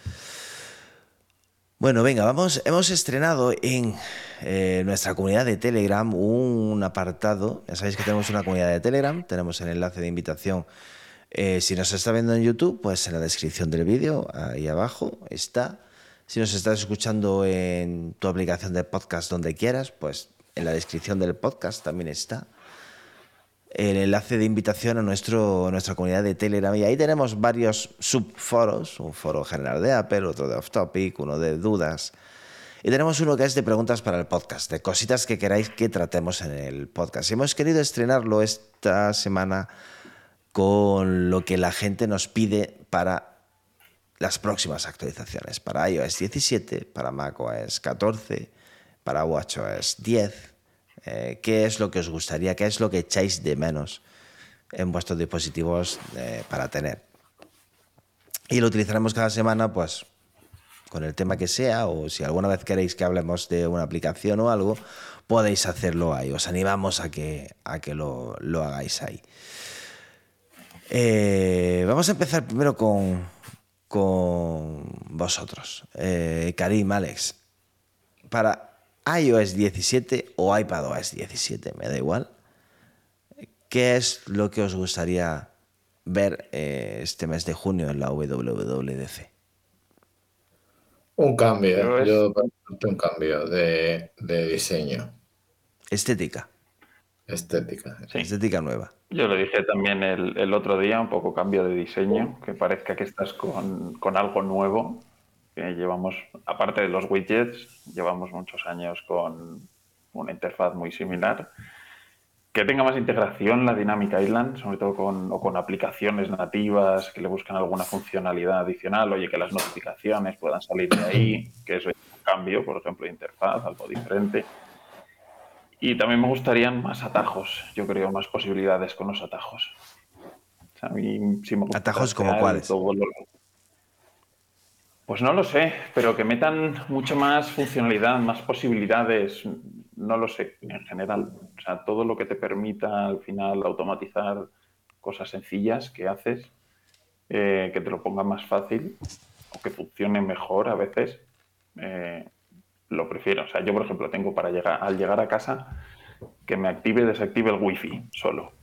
Bueno, venga, vamos. Hemos estrenado en eh, nuestra comunidad de Telegram un apartado. Ya sabéis que tenemos una comunidad de Telegram. Tenemos el enlace de invitación. Eh, si nos está viendo en YouTube, pues en la descripción del vídeo, ahí abajo está. Si nos estás escuchando en tu aplicación de podcast donde quieras, pues en la descripción del podcast también está el enlace de invitación a, nuestro, nuestra comunidad de Telegram. Y ahí tenemos varios subforos, un foro general de Apple, otro de Off Topic, uno de dudas. Y tenemos uno que es de preguntas para el podcast, de cositas que queráis que tratemos en el podcast. Hemos querido estrenarlo esta semana con lo que la gente nos pide para las próximas actualizaciones para iOS 17, para macOS 14, para WatchOS 10. Eh, ¿Qué es lo que os gustaría? ¿Qué es lo que echáis de menos en vuestros dispositivos eh, para tener? Y lo utilizaremos cada semana, pues, con el tema que sea, o si alguna vez queréis que hablemos de una aplicación o algo, podéis hacerlo ahí. Os animamos a que, a que lo, hagáis ahí. Eh, vamos a empezar primero con, con vosotros. Karim, Alex, para iOS 17 o iPadOS 17, me da igual. ¿Qué es lo que os gustaría ver eh, este mes de junio en la WWDC? Un cambio, yo un cambio de, de diseño. Estética. Estética. Estética nueva. Yo lo dije también el, el, otro día, un poco cambio de diseño, que parezca que estás con, con, algo nuevo. Que llevamos, aparte de los widgets, llevamos muchos años con una interfaz muy similar. Que tenga más integración la Dynamic Island, sobre todo con, o con aplicaciones nativas que le buscan alguna funcionalidad adicional. Oye, que las notificaciones puedan salir de ahí, [clears throat] que eso es un cambio, por ejemplo, de interfaz, algo diferente y también me gustarían más atajos, yo creo, más posibilidades con los atajos. ¿Atajos como cuáles? Pues no lo sé, pero que metan mucho más funcionalidad, más posibilidades, no lo sé, en general. O sea, todo lo que te permita al final automatizar cosas sencillas que haces, eh, que te lo ponga más fácil o que funcione mejor a veces. Eh, lo prefiero. O sea, yo, por ejemplo, tengo para llegar, al llegar a casa que me active y desactive el wifi solo.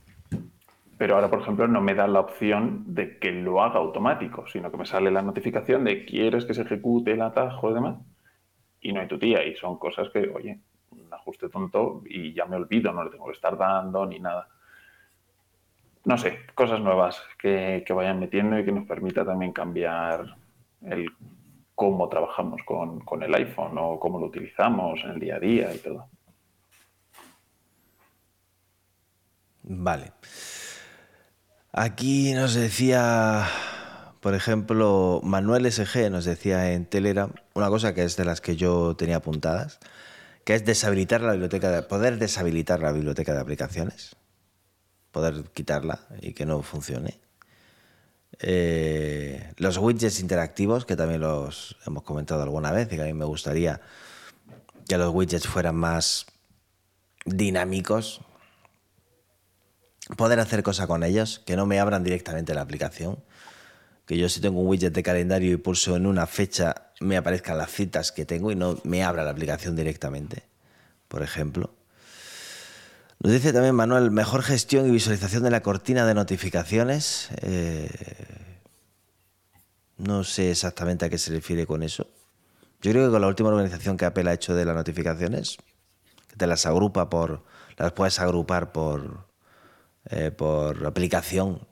Pero ahora, por ejemplo, no me da la opción de que lo haga automático, sino que me sale la notificación de quieres que se ejecute el atajo y demás. Y no hay tu tía. Y son cosas que, oye, un ajuste tonto y ya me olvido, no le tengo que estar dando ni nada. No sé, cosas nuevas que, vayan metiendo y que nos permita también cambiar el cómo trabajamos con, el iPhone o cómo lo utilizamos en el día a día y todo. Vale. Aquí nos decía, por ejemplo, Manuel SG nos decía en Telegram una cosa que es de las que yo tenía apuntadas, que es deshabilitar la biblioteca, de, poder deshabilitar la biblioteca de aplicaciones, poder quitarla y que no funcione. Eh, los widgets interactivos, que también los hemos comentado alguna vez, y que a mí me gustaría que los widgets fueran más dinámicos, poder hacer cosas con ellos, que no me abran directamente la aplicación, que yo si tengo un widget de calendario y pulso en una fecha, me aparezcan las citas que tengo y no me abra la aplicación directamente, por ejemplo. Nos dice también Manuel, mejor gestión y visualización de la cortina de notificaciones. Eh, no sé exactamente a qué se refiere con eso. Yo creo que con la última organización que Apple ha hecho de las notificaciones, te las agrupa por, las puedes agrupar por, eh, por aplicación.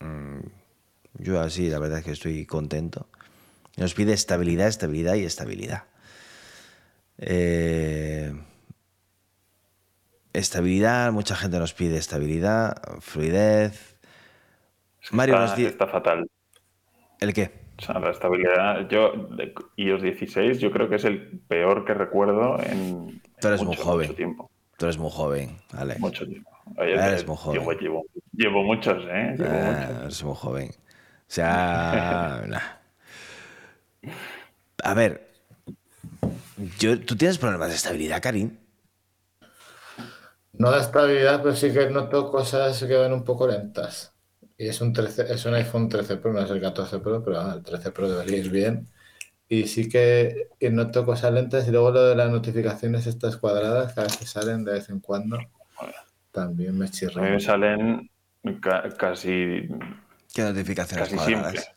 Mm, yo así, la verdad es que estoy contento. Nos pide estabilidad, estabilidad y estabilidad. Eh, Estabilidad, mucha gente nos pide estabilidad, fluidez. Mario está, nos dice... está fatal. ¿El qué? O sea, la estabilidad, yo, iOS 16, yo creo que es el peor que recuerdo en, Tú eres mucho, muy joven. mucho tiempo. Tú eres muy joven, Alex. Mucho tiempo. Oye, eres muy joven. Llevo, llevo, llevo muchos, ¿eh? Llevo Ah, muchos. eres muy joven. O sea, [laughs] nah. A ver, yo, ¿tú tienes problemas de estabilidad, Karim? No de estabilidad, pero sí que noto cosas que van un poco lentas. Y es un, 13, es un iPhone 13 Pro, no es el 14 Pro, pero ah, el 13 Pro debería ir bien. Y sí que noto cosas lentas. Y luego lo de las notificaciones estas cuadradas, cada vez que salen de vez en cuando, también me A mí chirra. me salen ca- casi, ¿Qué notificaciones casi cuadradas?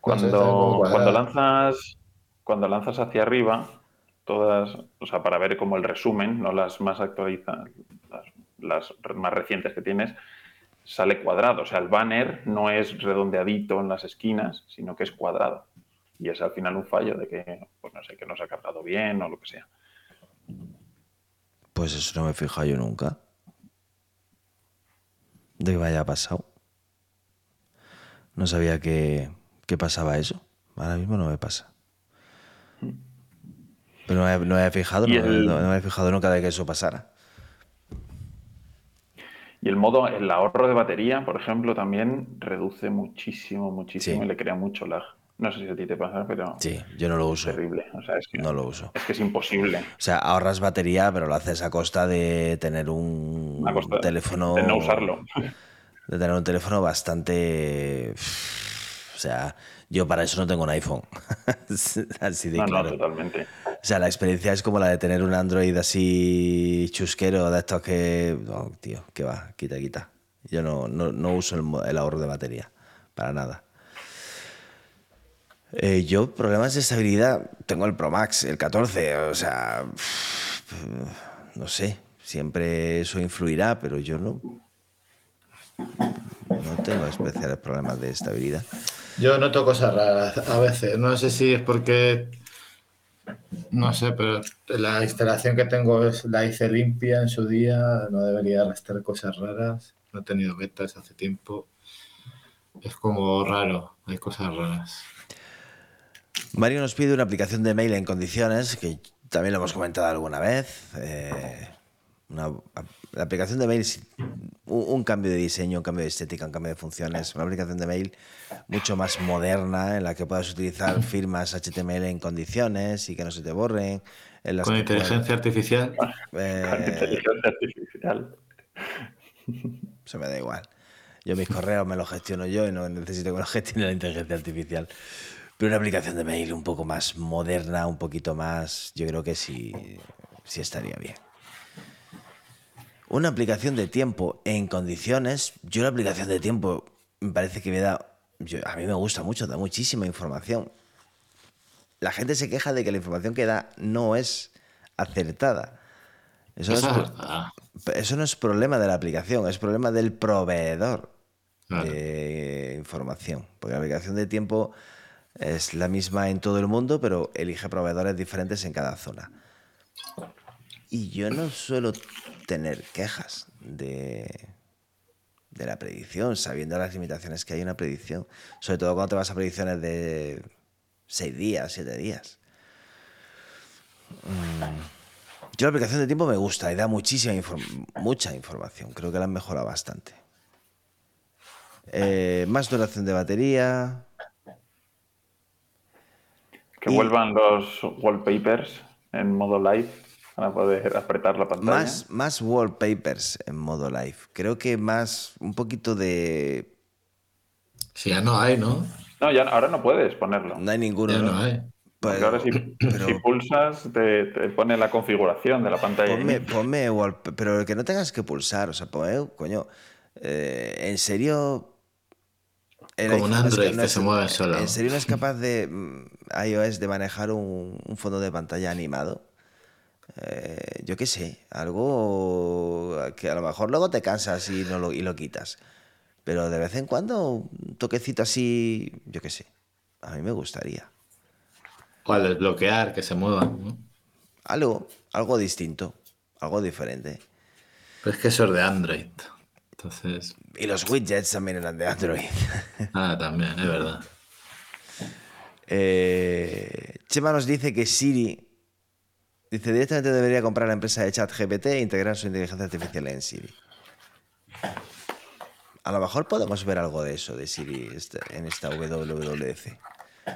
Cuando, cuando lanzas cuando lanzas hacia arriba, todas, o sea, para ver como el resumen, no las más actualizadas, las, las más recientes que tienes, sale cuadrado. O sea, el banner no es redondeadito en las esquinas, sino que es cuadrado. Y es al final un fallo de que, pues no sé, que no se ha cargado bien o lo que sea. Pues eso no me he fijado yo nunca. De que me haya pasado. No sabía que, que pasaba eso. Ahora mismo no me pasa. Pero no me, no me he fijado, no, el- no- no me he fijado nunca de que eso pasara. Y el modo, el ahorro de batería, por ejemplo, también reduce muchísimo, muchísimo Sí. y le crea mucho lag. No sé si a ti te pasa, pero Sí, yo no lo es uso. terrible. O sea, es que, No lo uso. es que es imposible. O sea, ahorras batería, pero lo haces a costa de tener un A costa teléfono. de no usarlo. De tener un teléfono bastante. sea, yo para eso no tengo un iPhone. [laughs] así de No, claro. no, totalmente. O sea, la experiencia es como la de tener un Android así chusquero, de estos que. No, tío, que va, quita, quita. Yo no, no, no uso el ahorro de batería, para nada. Eh, yo, problemas de estabilidad, tengo el Pro Max, el 14, o sea. No sé, siempre eso influirá, pero yo no. No tengo especiales problemas de estabilidad. Yo noto cosas raras a veces. No sé si es porque. No sé, pero la instalación que tengo es la hice limpia en su día. No debería arrastrar cosas raras. No he tenido betas hace tiempo. Es como raro. Hay cosas raras. Mario nos pide una aplicación de mail en condiciones, que también lo hemos comentado alguna vez. eh, una, la aplicación de mail es un, un cambio de diseño, un cambio de estética, un cambio de funciones. Una aplicación de mail mucho más moderna en la que puedas utilizar firmas HTML en condiciones y que no se te borren. En las Con que inteligencia artificial. puedas- Con eh, inteligencia artificial. se me da igual. Yo mis correos me los gestiono yo y no necesito que los gestione la inteligencia artificial. Pero una aplicación de mail un poco más moderna, un poquito más, yo creo que sí, sí estaría bien. Una aplicación de tiempo en condiciones, yo la aplicación de tiempo me parece que me da, yo- a mí me gusta mucho, da muchísima información. La gente se queja de que la información que da no es acertada. Eso no es eso no es problema de la aplicación, es problema del proveedor de información. Porque la aplicación de tiempo es la misma en todo el mundo, pero elige proveedores diferentes en cada zona. Y yo no suelo tener quejas de, de la predicción, sabiendo las limitaciones que hay en una predicción. Sobre todo cuando te vas a predicciones de seis días, siete días. Yo la aplicación de tiempo me gusta y da muchísima inform- mucha información. Creo que la han mejorado bastante. Eh, más duración de batería. Que Y- vuelvan los wallpapers en modo live para poder apretar la pantalla. Más, más wallpapers en modo live. Creo que más, un poquito de... Si ya no hay, ¿no? No, ya ahora no puedes ponerlo. No hay ninguno. Ya ¿no? no hay. Porque Pero- ahora si, [clears throat] pero- si pulsas te, te pone la configuración de la pantalla. Ponme, ponme wallpa- pero que no tengas que pulsar, o sea, ponme, coño, eh, en serio... el Como un Android que se mueve solo. ¿En serio no es [laughs] capaz de mm, iOS de manejar un, un fondo de pantalla animado? Eh, yo qué sé, algo que a lo mejor luego te cansas y, no lo, y lo quitas. Pero de vez en cuando, un toquecito así, yo qué sé, a mí me gustaría. O al desbloquear, que se muevan, ¿no? Algo, algo distinto, algo diferente. Pero es que eso es de Android. Entonces, Y los widgets también eran de Android. [laughs] ah, también, es verdad. Eh, Chema nos dice que Siri dice directamente debería comprar la empresa de ChatGPT e integrar su inteligencia artificial en Siri. A lo mejor podemos ver algo de eso de Siri este- en esta WWDC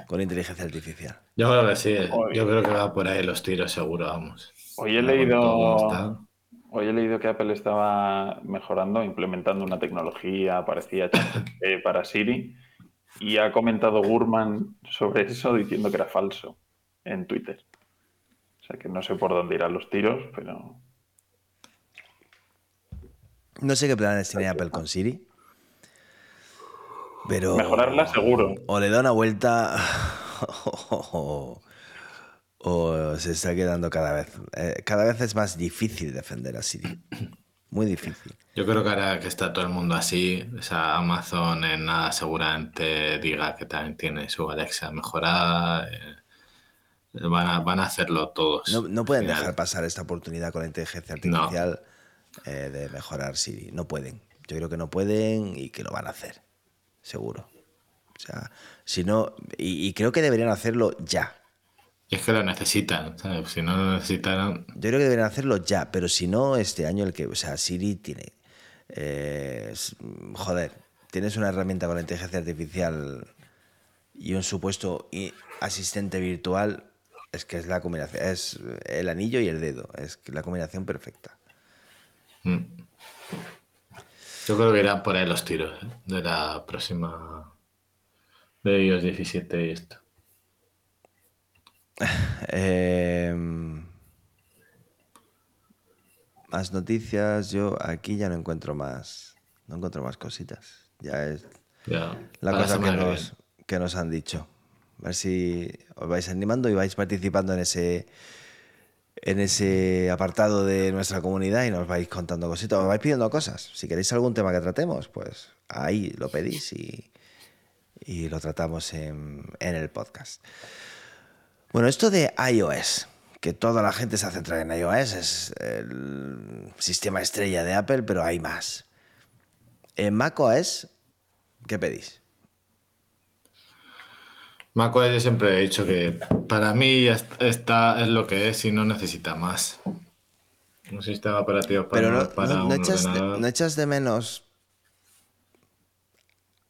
con inteligencia artificial. Yo creo que sí. Yo creo que va por ahí los tiros, seguro, vamos. Hoy he leído. Hoy he leído que Apple estaba mejorando, implementando una tecnología parecida a [coughs] ChatGPT para Siri y ha comentado Gurman sobre eso diciendo que era falso en Twitter. O sea que no sé por dónde irán los tiros, pero No sé qué planes tiene Apple con Siri. Pero. mejorarla seguro. O le da una vuelta. [laughs] o se está quedando cada vez. eh, cada vez es más difícil defender a Siri. [clears throat] Muy difícil. Yo creo que ahora que está todo el mundo así, o sea, Amazon en nada seguramente diga que también tiene su Alexa mejorada. eh, van, a, van a hacerlo todos. No, no pueden final. dejar pasar esta oportunidad con la inteligencia No. artificial eh, de mejorar Siri. No pueden. Yo creo que no pueden y que lo van a hacer. Seguro. O sea, si no. Y, y creo que deberían hacerlo ya. Y es que lo necesitan, ¿sabes? Si no lo necesitaran, Yo creo que deberían hacerlo ya, pero si no, este año el que. O sea, Siri tiene. eh, joder, tienes una herramienta con la inteligencia artificial y un supuesto asistente virtual. Es que es la combinación. Es el anillo y el dedo. Es la combinación perfecta. mm. yo creo que irán por ahí los tiros ¿eh? de la próxima de iOS 17 y esto. Em, más noticias, yo aquí ya no encuentro más, no encuentro más cositas. Ya es la para cosa que nos, que nos han dicho. A ver si os vais animando y vais participando en ese en ese apartado de nuestra comunidad y nos vais contando cositas, os vais pidiendo cosas. Si queréis algún tema que tratemos, pues ahí lo pedís y, y lo tratamos en, en el podcast. Bueno, esto de iOS, que toda la gente se centra en iOS, es el sistema estrella de Apple, pero hay más. En macOS, ¿qué pedís? macOS yo siempre he dicho que para mí está, es lo que es y no necesita más. Un sistema operativo para, Pero no, para no- no un echas de, no echas de menos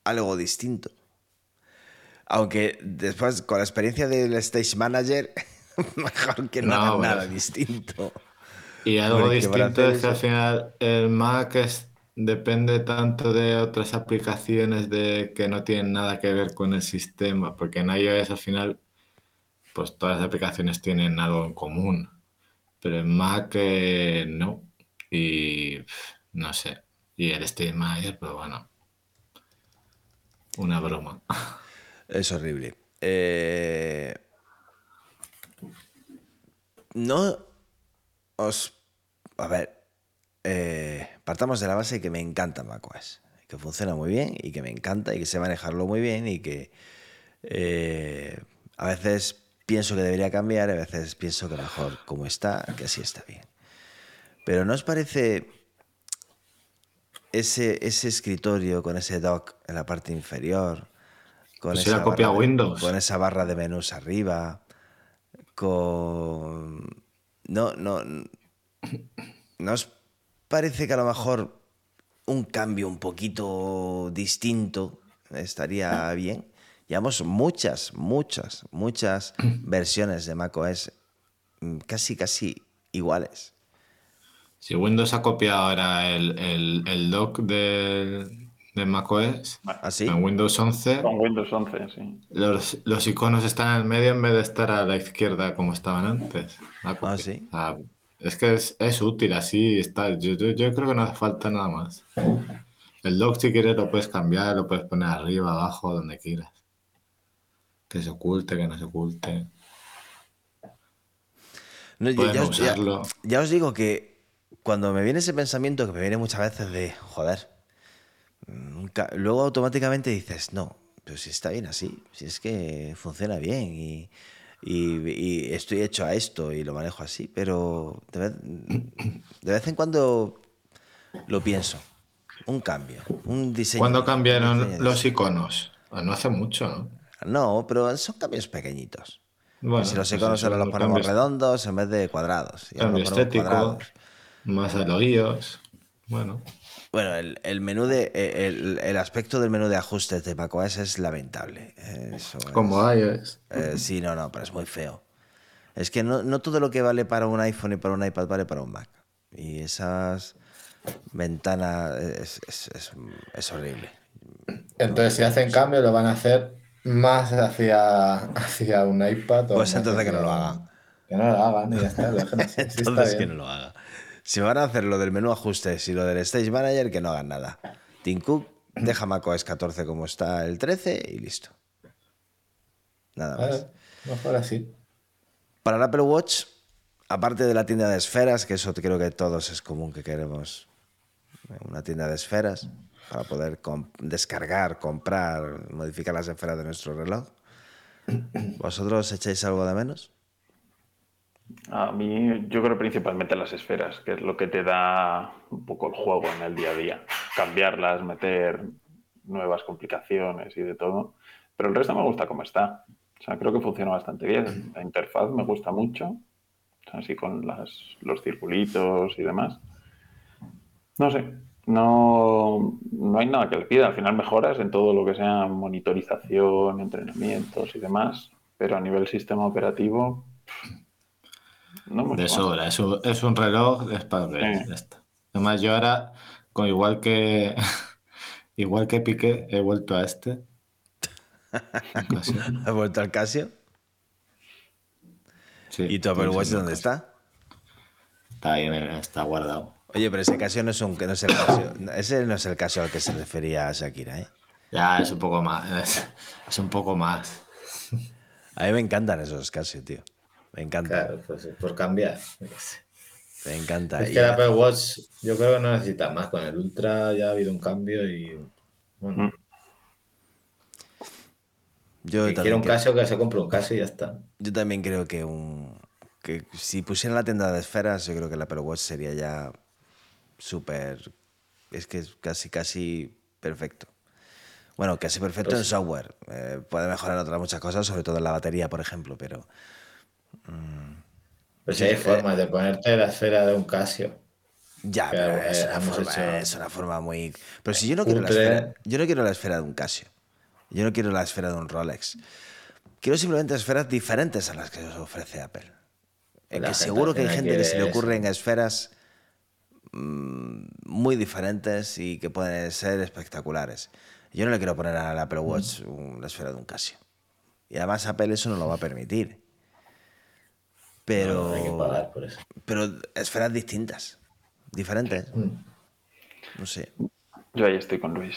algo distinto. Aunque después, con la experiencia del Stage Manager, [laughs] mejor que no, No, hagan bueno. nada distinto. Y algo Porque distinto es que al final el Mac es- depende tanto de otras aplicaciones de que no tienen nada que ver con el sistema, porque en iOS al final pues todas las aplicaciones tienen algo en común, pero en Mac eh, no. Y no sé. Y el Stage Manager, pues bueno, una broma. [laughs] Es horrible. Eh, no os... A ver, eh, partamos de la base que me encanta macOS, que funciona muy bien y que me encanta y que sé manejarlo muy bien y que eh, a veces pienso que debería cambiar, a veces pienso que mejor como está, que así está bien. Pero ¿no os parece ese, ese escritorio con ese dock en la parte inferior? Con Pues era copia barra de- Windows. con esa barra de menús arriba, con... No, no... ¿No os parece que a lo mejor un cambio un poquito distinto estaría bien? Llevamos muchas, muchas, muchas [clears throat] versiones de macOS mm, casi, casi iguales. Si Windows ha copiado ahora el, el, el dock del, de macOS, ¿Así? en Windows 11 Con Windows 11, sí. los, los iconos están en el medio en vez de estar a la izquierda como estaban antes. Ah, sí. Es que es, es útil así. Está. Yo, yo, yo creo que no hace falta nada más. El dock, si quieres, lo puedes cambiar, lo puedes poner arriba, abajo, donde quieras. Que se oculte, que no se oculte. No, yo- Pueden ya, os- ya- usarlo. ya os digo que cuando me viene ese pensamiento, que me viene muchas veces de, joder, nunca- luego automáticamente dices, no, pero si está bien así, si es que funciona bien y, y- y estoy hecho a esto y lo manejo así, pero de vez, de vez en cuando lo pienso. Un cambio, un diseño. ¿Cuándo cambiaron diseño los iconos? Ah, No hace mucho, ¿no? No, pero son cambios pequeñitos. Bueno, si los pues iconos ahora los ponemos redondos en vez de cuadrados. Cambio estético, cuadrados. más elogios. Bueno, Bueno, el, el menú de eh, el, el aspecto del menú de ajustes de macOS es lamentable. Eso es- como iOS. eh, sí, no, no, pero es muy feo. Es que no, no todo lo que vale para un iPhone y para un iPad vale para un Mac. Y esas ventanas es, es- es- es horrible. Entonces, si hacen cambio, lo van a hacer más hacia, hacia un iPad. o Pues entonces que no lo hagan. Que no lo hagan y ya está. Entonces que no lo haga. Si van a hacer lo del menú ajustes y lo del Stage Manager, que no hagan nada. Tim Cook deja macOS 14 como está el 13 y listo. Nada más. Vale, mejor así. Para el Apple Watch, aparte de la tienda de esferas, que eso creo que todos es común que queremos una tienda de esferas para poder descargar, comprar, modificar las esferas de nuestro reloj. ¿Vosotros echáis algo de menos? A mí, yo creo principalmente las esferas, que es lo que te da un poco el juego en el día a día. Cambiarlas, meter nuevas complicaciones y de todo. Pero el resto me gusta como está. O sea, creo que funciona bastante bien. La interfaz me gusta mucho. Así con las, los circulitos y demás. No sé. No, no hay nada que le pida. Al final mejoras en todo lo que sea monitorización, entrenamientos y demás. Pero a nivel sistema operativo, no De sobra, es un, es un reloj de. Sí. está. Además, yo ahora, con igual que [laughs] igual que Piqué, he vuelto a este. [laughs] ¿Has vuelto al Casio? Sí, ¿Y tu Apple Watch dónde está? Está ahí, en el- está guardado. Oye, pero ese Casio no es, un, no es el Casio. Ese no es el Casio al que se refería Shakira, ¿eh? Ya, es un poco más. Es, [laughs] es un poco más. A mí me encantan esos Casio, tío. Me encantan. Claro, pues por cambiar. Me encanta. Es que el Apple Watch yo creo que no necesita más. Con el Ultra ya ha habido un cambio y. Bueno, Mm. yo, si también un creo, Casio que se compre un Casio y ya está. yo también creo que un. Que si pusieran la tienda de esferas, yo creo que el Apple Watch sería ya súper. Es que es casi, casi perfecto. Bueno, casi perfecto Pues en software. Eh, puede mejorar otras muchas cosas, sobre todo en la batería, por ejemplo, pero. Pero si hay formas de ponerte la esfera de un Casio. Ya, pero es, eh, una hemos forma, hecho- es una forma muy. Pero si yo no quiero la esfera, yo no quiero la esfera de un Casio. Yo no quiero la esfera de un Rolex. Quiero simplemente esferas diferentes a las que os ofrece Apple. En que seguro que hay gente que se le ocurren esferas mm, muy diferentes y que pueden ser espectaculares. Yo no le quiero poner al Apple Watch un- la esfera de un Casio. Y además Apple eso no lo va a permitir. Pero, No, hay que pagar por eso. pero esferas distintas, diferentes. Mm. No sé. Yo ahí estoy con Luis.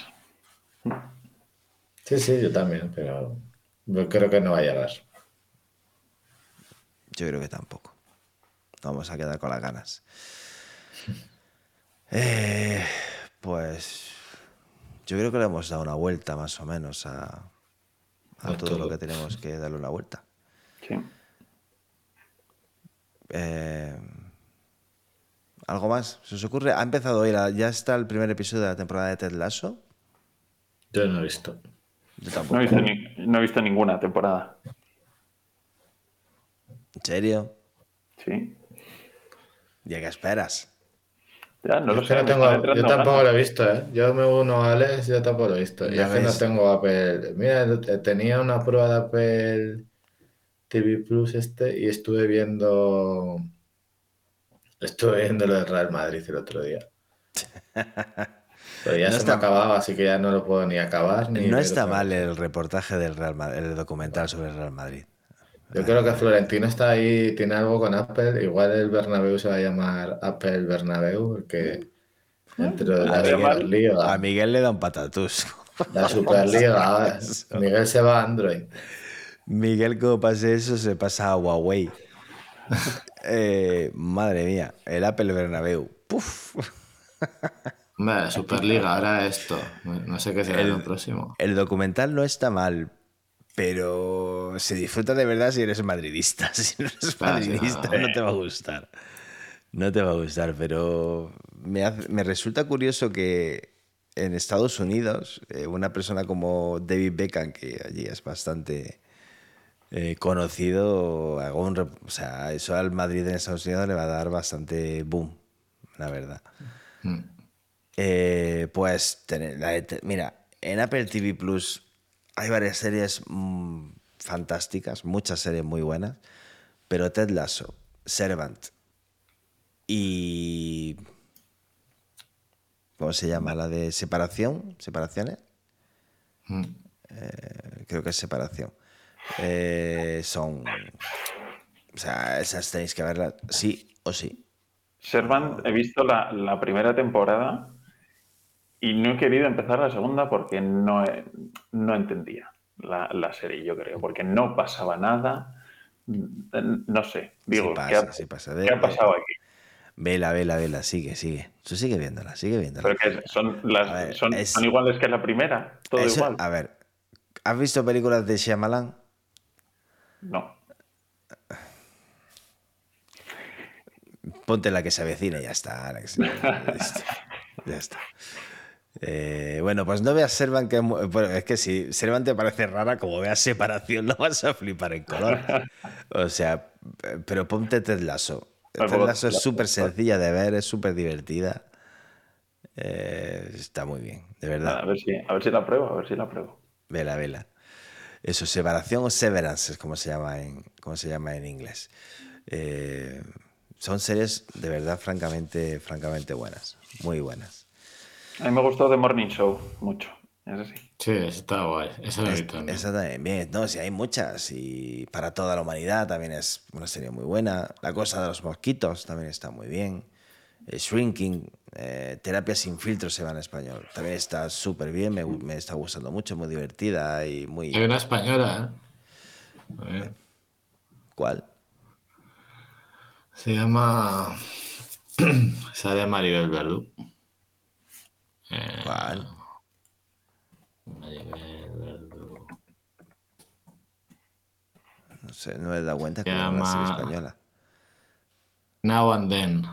Sí, sí, yo también, pero yo creo que no va a llegar. Yo creo que tampoco. Vamos a quedar con las ganas. [laughs] Eh, pues yo creo que le hemos dado una vuelta más o menos a, a A todo, todo. lo que tenemos que darle una vuelta. Sí. Eh, ¿Algo más? ¿Se os ocurre? Ha empezado hoy, la- ya está el primer episodio de la temporada de Ted Lasso. Yo no he visto. Yo No tampoco. he, visto ni- no he visto ninguna temporada. ¿En serio? Sí. ¿Y a qué esperas? Ya, no Yo lo sé. no tengo- yo tampoco lo he visto, ¿eh? Yo me uno a Alex, yo tampoco lo he visto. Y Ya es que no tengo Apple. Mira, tenía una prueba de Apple TV Plus este y estuve viendo. Estuve viendo lo del Real Madrid el otro día. Pero ya No se está- me acababa, así que ya no lo puedo ni acabar ni No está mal el reportaje del Real Madrid, el documental sobre el Real Madrid. Yo creo que Florentino está ahí, tiene algo con Apple. Igual el Bernabéu se va a llamar Apple Bernabéu, porque dentro de la Superliga, A Miguel le da un patatús. la Superliga, [laughs] Miguel se va a Android. Miguel, como pase eso, se pasa a Huawei. [laughs] Eh, madre mía, el Apple Bernabéu. Puf. [laughs] Hombre, Superliga, ahora esto. No sé qué será el, próximo. El documental no está mal, pero se disfruta de verdad si eres madridista. [laughs] Si no eres Claro, madridista, no, no te va a gustar. No te va a gustar, pero me, hace- me resulta curioso que en Estados Unidos eh, una persona como David Beckham, que allí es bastante eh, conocido, un rep- o sea, eso al Madrid en Estados Unidos le va a dar bastante boom, la verdad. Mm. Eh, pues, tener- la mira, en Apple TV Plus hay varias series mm, fantásticas, muchas series muy buenas, pero Ted Lasso, Servant y... ¿Cómo se llama? La de separación, separaciones, Mm. Eh, creo que es separación. Eh, son... O sea, esas tenéis que verlas sí o sí. Servant, he visto la, la primera temporada y no he querido empezar la segunda porque no, no entendía la, la serie, yo creo, porque no pasaba nada. No sé, digo, Sí pasa, ¿qué, ha, sí pasa. qué ha pasado aquí? Vela, vela, vela, sigue, sigue. Tú sigue viéndola, sigue viéndola. Pero que son, las, A ver, son, es- son iguales que la primera, todo Eso- igual. A ver, ¿has visto películas de Shyamalan? No. Ponte la que se avecina y ya está, Alex. [laughs] Ya está. Eh, bueno, pues no veas Servant, que bueno, es que si Servant te parece rara, como veas separación, no vas a flipar en color. O sea, pero ponte Ted Lasso. Ted Lasso es súper sencilla de ver, es súper divertida. Eh, está muy bien, de verdad. A ver, si, a ver si la pruebo, a ver si la pruebo. Vela, vela. Eso, separación o severance es como se llama en, como se llama en inglés. Eh, son series de verdad francamente, francamente buenas, muy buenas. A mí me gustó The Morning Show mucho. Eso sí. Sí, está guay. Esa Es- también. esa también, bien. No, sí, hay muchas. Y para toda la humanidad también es una serie muy buena. La cosa de los mosquitos también está muy bien. Eh, Shrinking, eh, Terapia sin filtro se va en español. También está súper bien, me, está gustando mucho, muy divertida y muy... Hay una española, ¿eh? A ver, ¿Cuál? Se llama. [clears throat] Sale Maribel Verdú. Eh, ¿Cuál? Maribel Verdú. No sé, no me he dado cuenta que Se era una serie llama- española. Now and Then.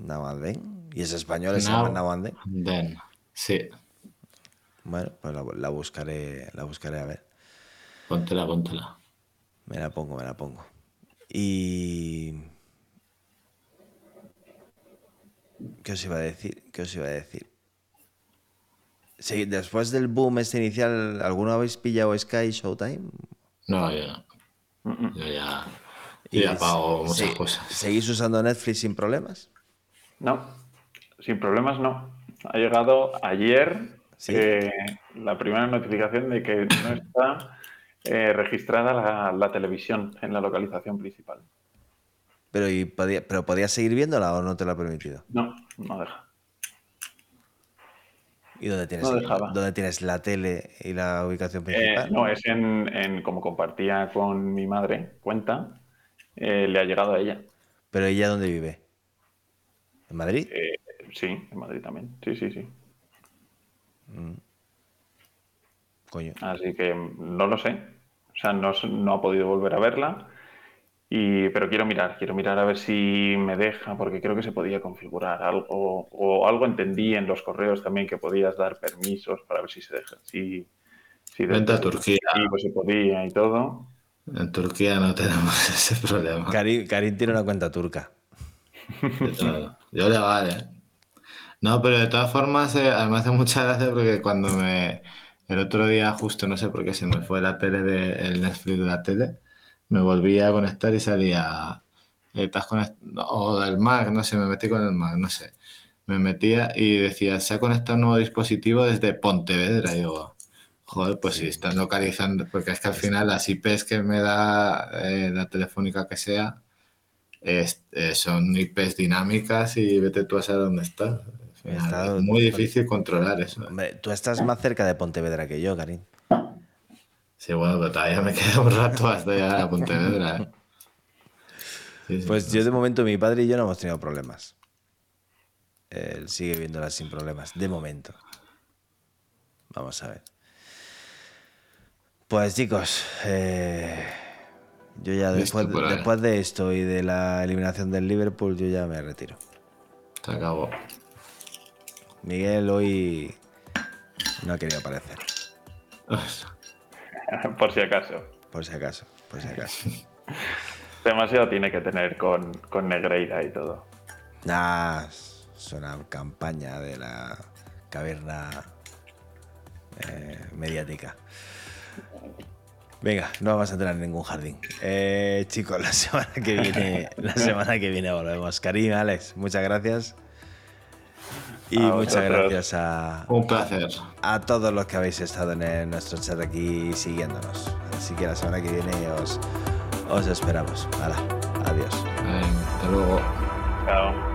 Now and Then. ¿Y es española? ¿Se llama? Then. Sí. Bueno, pues la, la buscaré, la buscaré a ver. Póntela, póntela. Me la pongo, me la pongo. Y... ¿Qué os iba a decir? ¿Qué os iba a decir? Sí, después del boom este inicial, ¿alguno habéis pillado Sky Showtime? No, yo no. Yo ya. Yo ya pago muchas sí, cosas. ¿Seguís usando Netflix sin problemas? No, sin problemas no. Ha llegado ayer Sí. eh, la primera notificación de que no está eh, registrada la, la televisión en la localización principal. Pero, y podía, ¿Pero podías seguir viéndola o no te lo ha permitido? No, no deja. ¿Y dónde tienes, No. ¿dónde tienes la tele y la ubicación Eh, principal? no, es en, en- como compartía con mi madre cuenta, le ha llegado a ella. ¿Pero ella dónde vive? ¿En Madrid? Eh, sí, en Madrid también. Sí, sí, sí. Coño. Así que no lo sé. O sea, no, ha podido volver a verla. Y, pero quiero mirar, quiero mirar a ver si me deja, porque creo que se podía configurar algo, o algo entendí en los correos también que podías dar permisos para ver si se deja, si, si Vente a Turquía. dispositivo se podía y todo. En Turquía no tenemos [laughs] ese problema. Karim, Karim tiene una cuenta turca. [laughs] de todo. Yo legal, ¿eh? No, pero de todas formas, eh, me hace mucha gracia porque cuando me. El otro día, justo no sé por qué se me fue la tele de, el Netflix de la tele, me volví a conectar y salía. eh, ¿Estás conect- O del Mac, no sé, me metí con el Mac, no sé. Me metía y decía, se ha conectado un nuevo dispositivo desde Pontevedra. Y digo, joder, pues si están localizando, porque es que al final las IPs que me da eh, la telefónica que sea, es- eh, son IPs dinámicas y vete tú a saber dónde está. Final, es muy difícil controlar eso. Hombre, tú estás más cerca de Pontevedra que yo, Karim. Sí, bueno, pero todavía me queda un rato hasta llegar a Pontevedra. ¿eh? Sí, sí, Pues yo de momento, mi padre y yo no hemos tenido problemas. Él sigue viéndolas sin problemas, de momento. Vamos a ver. Pues chicos, eh, yo ya después de esto y de la eliminación del Liverpool, yo ya me retiro. Se acabó. Miguel hoy no ha querido aparecer, [laughs] Por si acaso. por si acaso, por si acaso. [laughs] Demasiado tiene que tener con, con Negreira y todo. Nah, es una campaña de la caverna eh, mediática. Venga, no vamos a entrar en ningún jardín. Eh, chicos, la semana que viene, la semana que viene volvemos. Karim, Alex, muchas gracias. Y A muchas vosotros. gracias a, Un placer. a todos los que habéis estado en, el- nuestro chat aquí siguiéndonos. Así que la semana que viene os, os esperamos. Hala, adiós. Hasta luego. Chao.